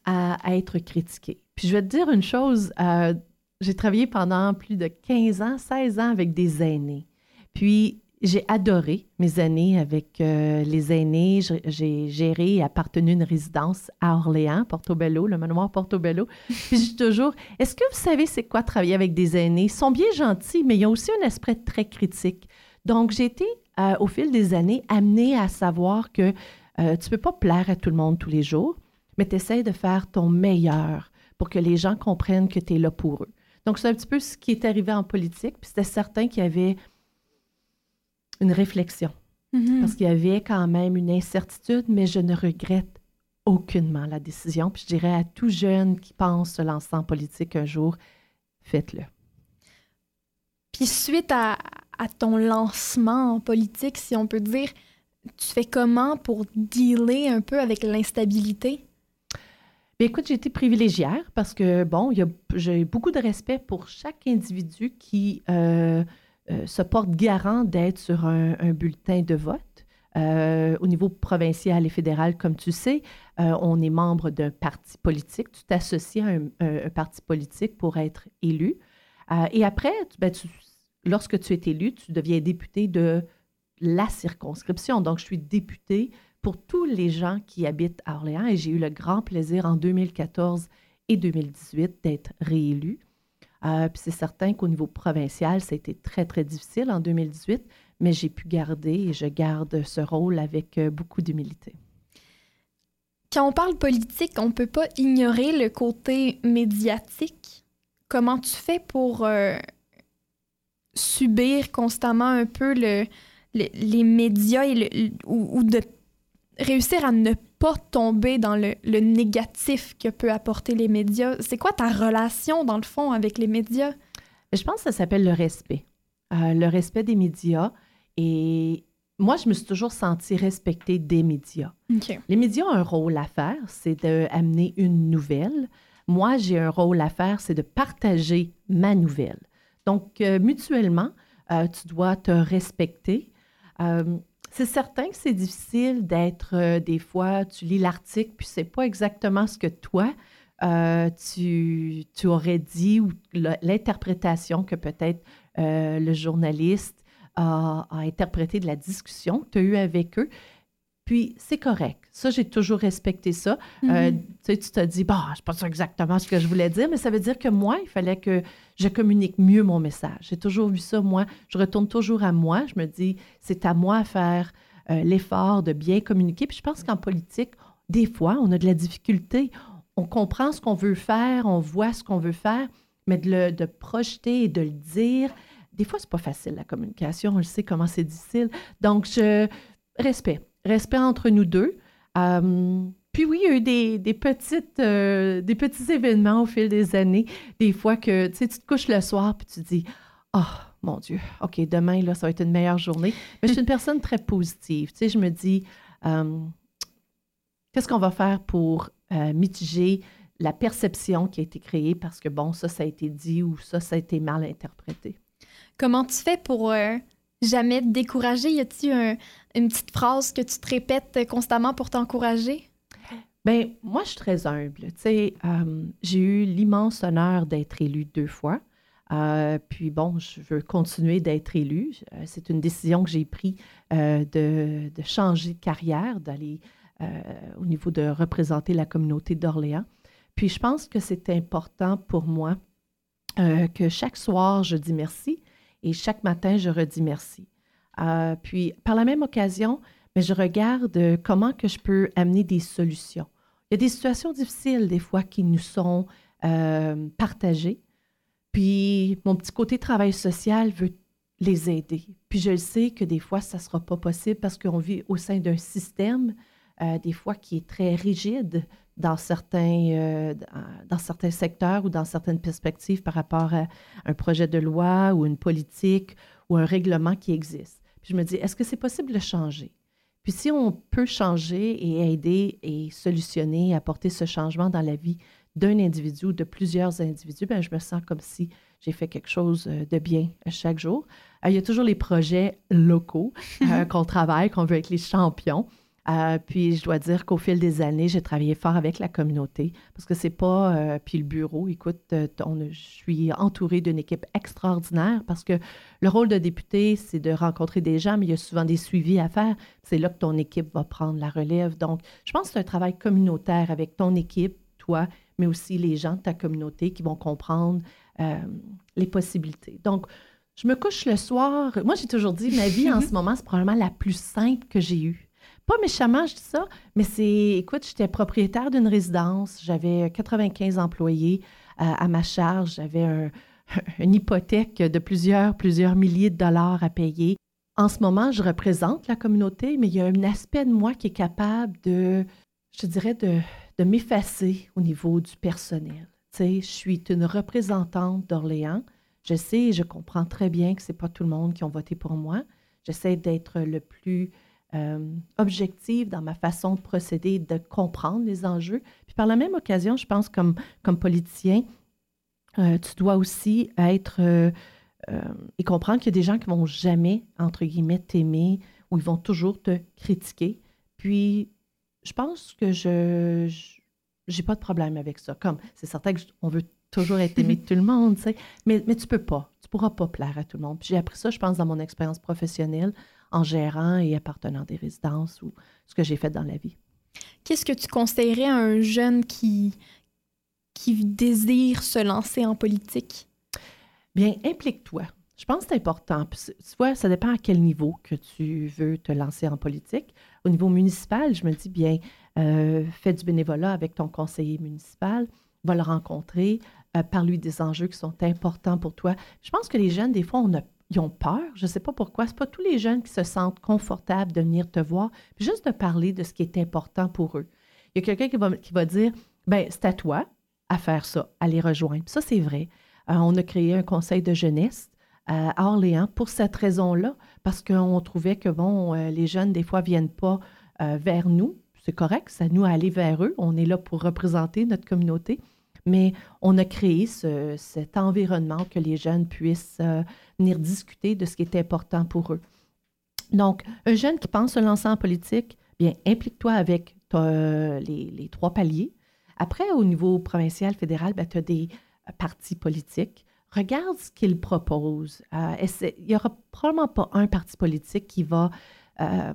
à, être critiqué. Puis je vais te dire une chose, euh, j'ai travaillé pendant plus de 15 ans, 16 ans avec des aînés. Puis, j'ai adoré mes années avec euh, les aînés. J'ai géré et appartenu une résidence à Orléans, Portobello, le manoir Portobello. Puis je dis toujours, est-ce que vous savez c'est quoi travailler avec des aînés? Ils sont bien gentils, mais ils ont aussi un esprit très critique. Donc, j'ai été, euh, au fil des années, amenée à savoir que euh, tu ne peux pas plaire à tout le monde tous les jours, mais tu essaies de faire ton meilleur pour que les gens comprennent que tu es là pour eux. Donc, c'est un petit peu ce qui est arrivé en politique. Puis c'était certain qu'il y avait une réflexion. Mhm. Parce qu'il y avait quand même une incertitude, mais je ne regrette aucunement la décision. Puis je dirais à tout jeune qui pense se lancer en politique un jour, faites-le. Puis suite à, à, ton lancement en politique, si on peut dire, tu fais comment pour dealer un peu avec l'instabilité? Bien, écoute, j'ai été privilégiée parce que, bon, j'ai beaucoup de respect pour chaque individu qui euh, euh, se porte garant d'être sur un, bulletin de vote. Euh, au niveau provincial et fédéral, comme tu sais, on est membre d'un parti politique. Tu t'associes à un, parti politique pour être élu. et après, ben, lorsque tu es élu, tu deviens député de la circonscription. Donc, je suis député pour tous les gens qui habitent à Orléans et j'ai eu le grand plaisir en 2014 et 2018 d'être réélu. Euh, puis c'est certain qu'au niveau provincial, ça a été très, très difficile en 2018, mais j'ai pu garder et je garde ce rôle avec euh, beaucoup d'humilité. Quand on parle politique, on ne peut pas ignorer le côté médiatique. Comment tu fais pour euh, subir constamment un peu le, les médias et ou, de réussir à ne pas tomber dans le, négatif que peut apporter les médias. C'est quoi ta relation, dans le fond, avec les médias? Je pense que ça s'appelle le respect. Euh, le respect des médias. Et moi, je me suis toujours sentie respectée des médias. Les médias ont un rôle à faire, c'est d'amener une nouvelle. Moi, j'ai un rôle à faire, c'est de partager ma nouvelle. Donc, euh, mutuellement, euh, tu dois te respecter. C'est certain que c'est difficile d'être euh, des fois, tu lis l'article, puis c'est pas exactement ce que toi, euh, tu, tu, aurais dit ou l'interprétation que peut-être euh, le journaliste a, a, interprété de la discussion que tu as eue avec eux. Puis c'est correct. Ça, j'ai toujours respecté ça. Euh, mhm. tu sais, tu te dis, bah, je ne sais pas exactement ce que je voulais dire, mais ça veut dire que moi, il fallait que je communique mieux mon message. J'ai toujours vu ça, moi. Je retourne toujours à moi. Je me dis, c'est à moi à faire euh, l'effort de bien communiquer. Puis je pense qu'en politique, des fois, on a de la difficulté. On comprend ce qu'on veut faire, on voit ce qu'on veut faire, mais de le de projeter et de le dire, des fois, c'est pas facile, la communication. On le sait comment c'est difficile. Donc, je respect respect entre nous deux. Euh, puis oui, il y a eu des, petites, euh, des petits événements au fil des années. Des fois que tu te couches le soir puis tu dis Oh mon Dieu, OK, demain, là, ça va être une meilleure journée. Mais je suis une personne très positive. Je me dis euh, Qu'est-ce qu'on va faire pour mitiger la perception qui a été créée parce que, bon, ça, ça a été dit ou ça, ça a été mal interprété? Comment tu fais pour jamais te décourager? Y a-t-il une petite phrase que tu te répètes constamment pour t'encourager? Ben moi, je suis très humble. Tu sais, euh, j'ai eu l'immense honneur d'être élue deux fois. Euh, puis bon, je veux continuer d'être élue. Euh, c'est une décision que j'ai prise de, de, changer de carrière, d'aller au niveau de représenter la communauté d'Orléans. Puis je pense que c'est important pour moi que chaque soir, je dis merci et chaque matin, je redis merci. Euh, puis, par la même occasion, mais je regarde euh, comment que je peux amener des solutions. Il y a des situations difficiles, des fois, qui nous sont euh, partagées. Puis, mon petit côté travail social veut les aider. Puis, je sais que des fois, ça ne sera pas possible parce qu'on vit au sein d'un système, des fois, qui est très rigide dans certains, dans certains secteurs ou dans certaines perspectives par rapport à un projet de loi ou une politique ou un règlement qui existe. Puis je me dis, est-ce que c'est possible de changer? Puis si on peut changer et aider et solutionner, apporter ce changement dans la vie d'un individu ou de plusieurs individus, bien, je me sens comme si j'ai fait quelque chose euh, de bien chaque jour. Euh, il y a toujours les projets locaux euh, qu'on travaille, qu'on veut être les champions. Euh, puis je dois dire qu'au fil des années, j'ai travaillé fort avec la communauté parce que c'est pas. euh, puis le bureau, écoute, euh, on, je suis entourée d'une équipe extraordinaire parce que le rôle de député, c'est de rencontrer des gens, mais il y a souvent des suivis à faire. C'est là que ton équipe va prendre la relève. Donc, je pense que c'est un travail communautaire avec ton équipe, toi, mais aussi les gens de ta communauté qui vont comprendre euh, les possibilités. Donc, je me couche le soir. Moi, j'ai toujours dit, ma vie en ce moment, c'est probablement la plus simple que j'ai eue. Pas méchamment, je dis ça, mais c'est, écoute, j'étais propriétaire d'une résidence, j'avais 95 employés euh, à ma charge, j'avais un- une hypothèque de plusieurs, plusieurs milliers de dollars à payer. En ce moment, je représente la communauté, mais il y a un aspect de moi qui est capable de, je dirais, de, de m'effacer au niveau du personnel. Tu sais, je suis une représentante d'Orléans. Je sais et je comprends très bien que ce n'est pas tout le monde qui ont voté pour moi. J'essaie d'être le plus euh, objective dans ma façon de procéder, de comprendre les enjeux. Puis par la même occasion, je pense comme, comme politicien, euh, tu dois aussi être euh, euh, et comprendre qu'il y a des gens qui vont jamais, entre guillemets, t'aimer ou ils vont toujours te critiquer. Puis, je pense que je j'ai pas de problème avec ça. Comme, c'est certain qu'on veut toujours être aimé de tout le monde, mais, mais tu peux pas. Tu pourras pas plaire à tout le monde. Puis j'ai appris ça, je pense, dans mon expérience professionnelle en gérant et appartenant des résidences ou ce que j'ai fait dans la vie. Qu'est-ce que tu conseillerais à un jeune qui, qui désire se lancer en politique? Bien, implique-toi. Je pense que c'est important. Puis, tu vois, ça dépend à quel niveau que tu veux te lancer en politique. Au niveau municipal, je me dis, bien, euh, fais du bénévolat avec ton conseiller municipal, va le rencontrer, euh, parle-lui des enjeux qui sont importants pour toi. Je pense que les jeunes, des fois, on a, ils ont peur. Je ne sais pas pourquoi. Ce pas tous les jeunes qui se sentent confortables de venir te voir, juste de parler de ce qui est important pour eux. Il y a quelqu'un qui va, dire, ben c'est à toi à faire ça, à les rejoindre. Ça, c'est vrai. Euh, on a créé un conseil de jeunesse euh, à Orléans pour cette raison-là, parce qu'on trouvait que, bon, euh, les jeunes, des fois, viennent pas vers nous. C'est correct, c'est à nous à aller vers eux. On est là pour représenter notre communauté. Mais on a créé ce- cet environnement que les jeunes puissent euh, venir discuter de ce qui est important pour eux. Donc, un jeune qui pense se lancer en politique, bien, implique-toi avec ta- les, trois paliers. Après, au niveau provincial, fédéral, tu as des euh, partis politiques. Regarde ce qu'ils proposent. Euh, il n'y aura probablement pas un parti politique qui va euh,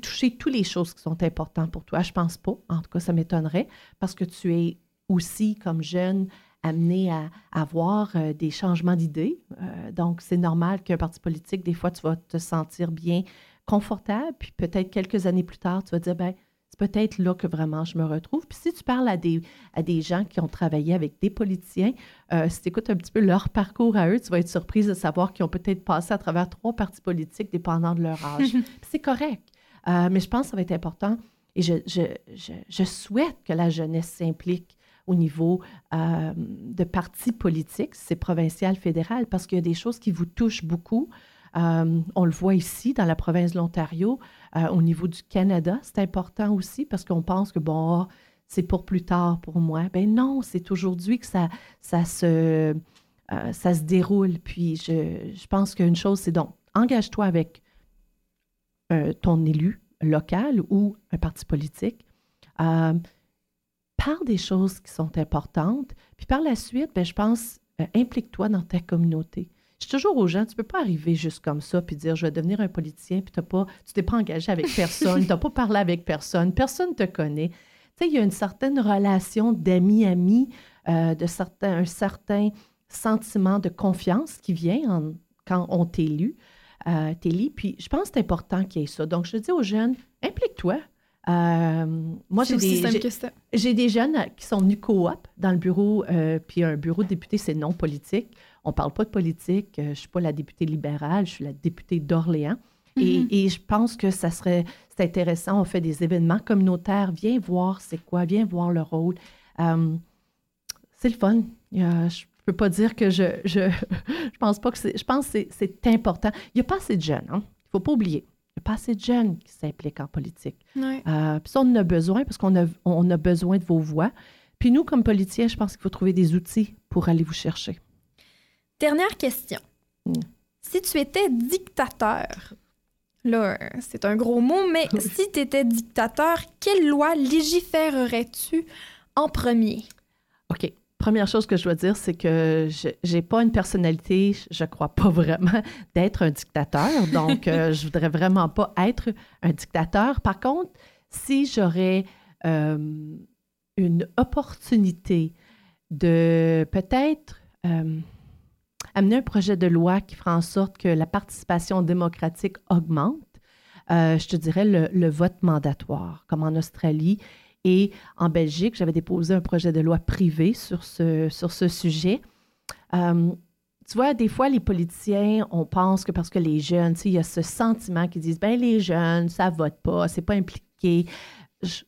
toucher toutes les choses qui sont importantes pour toi. Je pense pas. En tout cas, ça m'étonnerait parce que tu es aussi, comme jeune, amené à, à avoir euh, des changements d'idées. Euh, donc, c'est normal qu'un parti politique, des fois, tu vas te sentir bien confortable, puis peut-être quelques années plus tard, tu vas dire, ben c'est peut-être là que vraiment je me retrouve. Puis si tu parles à des, à des gens qui ont travaillé avec des politiciens, euh, si tu écoutes un petit peu leur parcours à eux, tu vas être surprise de savoir qu'ils ont peut-être passé à travers trois partis politiques dépendant de leur âge. C'est correct. Euh, mais je pense que ça va être important et je, je, je, je souhaite que la jeunesse s'implique au niveau euh, de partis politiques, c'est provincial, fédéral, parce qu'il y a des choses qui vous touchent beaucoup. Euh, on le voit ici, dans la province de l'Ontario, euh, au niveau du Canada, c'est important aussi parce qu'on pense que, bon, ah, c'est pour plus tard pour moi. Ben non, c'est aujourd'hui que ça, ça, se, ça se déroule. Puis je, je pense qu'une chose, c'est donc, engage-toi avec ton élu local ou un parti politique. Parle des choses qui sont importantes. Puis par la suite, ben, je pense, euh, implique-toi dans ta communauté. Je dis toujours aux gens, tu ne peux pas arriver juste comme ça puis dire je vais devenir un politicien puis t'as pas, tu t'es pas engagé avec personne, tu n'as pas parlé avec personne, personne ne te connaît. Tu sais, il y a une certaine relation d'ami-ami, euh, de certain, un certain sentiment de confiance qui vient en- quand on t'élu, euh, t'élit. Puis je pense que c'est important qu'il y ait ça. Donc je dis aux jeunes, implique-toi. Euh, moi, j'ai des, j'ai- jeunes qui sont venus coop dans le bureau, euh, puis un bureau de député, c'est non politique. On ne parle pas de politique. euh, je ne suis pas la députée libérale, je suis la députée d'Orléans. Et- Mhm. et, je pense que ça serait c'est intéressant. On fait des événements communautaires. Viens voir c'est quoi, viens voir le rôle. C'est le fun. Je ne peux pas dire que je je, je pense pas que c'est. Je pense que c'est- c'est important. Il n'y a pas assez de jeunes, hein. Il ne faut pas oublier. Pas assez de jeunes qui s'impliquent en politique. Euh, puis ça, on en a besoin parce qu'on a, on a besoin de vos voix. Puis nous, comme politiciens, je pense qu'il faut trouver des outils pour aller vous chercher. Dernière question. Mm. Si tu étais dictateur, Là, c'est un gros mot, mais si tu étais dictateur, quelle loi légiférerais-tu en premier? OK. Première chose que je dois dire, c'est que je n'ai pas une personnalité, je crois pas vraiment, d'être un dictateur. Donc, euh, je voudrais vraiment pas être un dictateur. Par contre, si j'aurais euh, une opportunité de peut-être euh, amener un projet de loi qui fera en sorte que la participation démocratique augmente, je te dirais le vote mandatoire, comme en Australie et en Belgique, j'avais déposé un projet de loi privé sur ce, sur ce sujet. Euh, tu vois, des fois, les politiciens, on pense que parce que les jeunes, tu sais, il y a ce sentiment qu'ils disent, ben les jeunes, ça vote pas, c'est pas impliqué.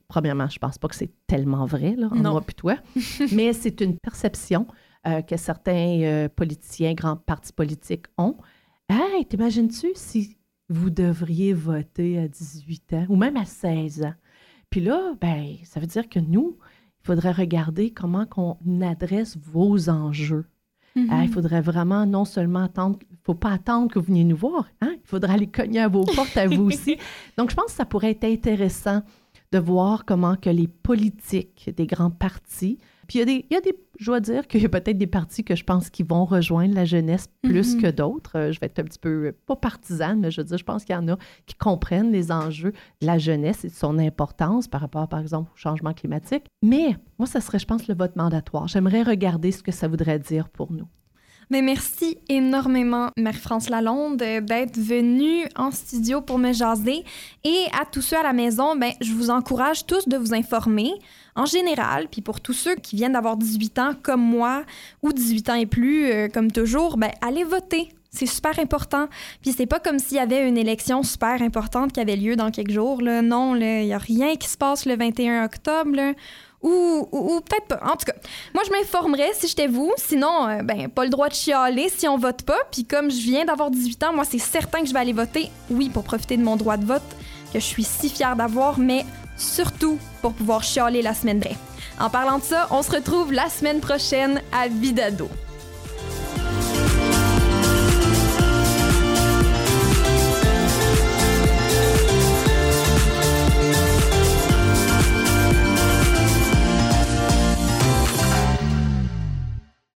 premièrement, je pense pas que c'est tellement vrai, là, en moi puis toi, mais c'est une perception euh, que certains euh, politiciens, grands partis politiques ont. Hey, t'imagines-tu si vous devriez voter à 18 ans ou même à 16 ans? Puis là, ben, ça veut dire que nous, il faudrait regarder comment qu'on adresse vos enjeux. Mm-hmm. Ah, il faudrait vraiment non seulement attendre, il ne faut pas attendre que vous veniez nous voir, hein? il faudra aller cogner à vos portes à vous aussi. Donc, je pense que ça pourrait être intéressant de voir comment que les politiques des grands partis puis il y a des, il y a des je dois dire qu'il y a peut-être des partis que je pense qui vont rejoindre la jeunesse plus Mhm. que d'autres. Euh, Je vais être un petit peu, euh, pas partisane, mais je veux dire, je pense qu'il y en a qui comprennent les enjeux de la jeunesse et de son importance par rapport, par exemple, au changement climatique. Mais moi, ça serait, je pense, le vote mandatoire. J'aimerais regarder ce que ça voudrait dire pour nous. Mais merci énormément, Marie-France Lalonde, euh, d'être venue en studio pour me jaser. Et à tous ceux à la maison, ben, je vous encourage tous de vous informer en général. Puis pour tous ceux qui viennent d'avoir 18 ans comme moi ou 18 ans et plus, euh, comme toujours, ben, allez voter. C'est super important. Puis c'est pas comme s'il y avait une élection super importante qui avait lieu dans quelques jours. Non, il n'y a rien qui se passe le 21 octobre. Ou, peut-être pas. En tout cas, moi, je m'informerais si j'étais vous. Sinon, euh, ben, pas le droit de chialer si on vote pas. Puis comme je viens d'avoir 18 ans, moi, c'est certain que je vais aller voter. Oui, pour profiter de mon droit de vote, que je suis si fière d'avoir, mais surtout pour pouvoir chialer la semaine d'après. En parlant de ça, on se retrouve la semaine prochaine à Vidado.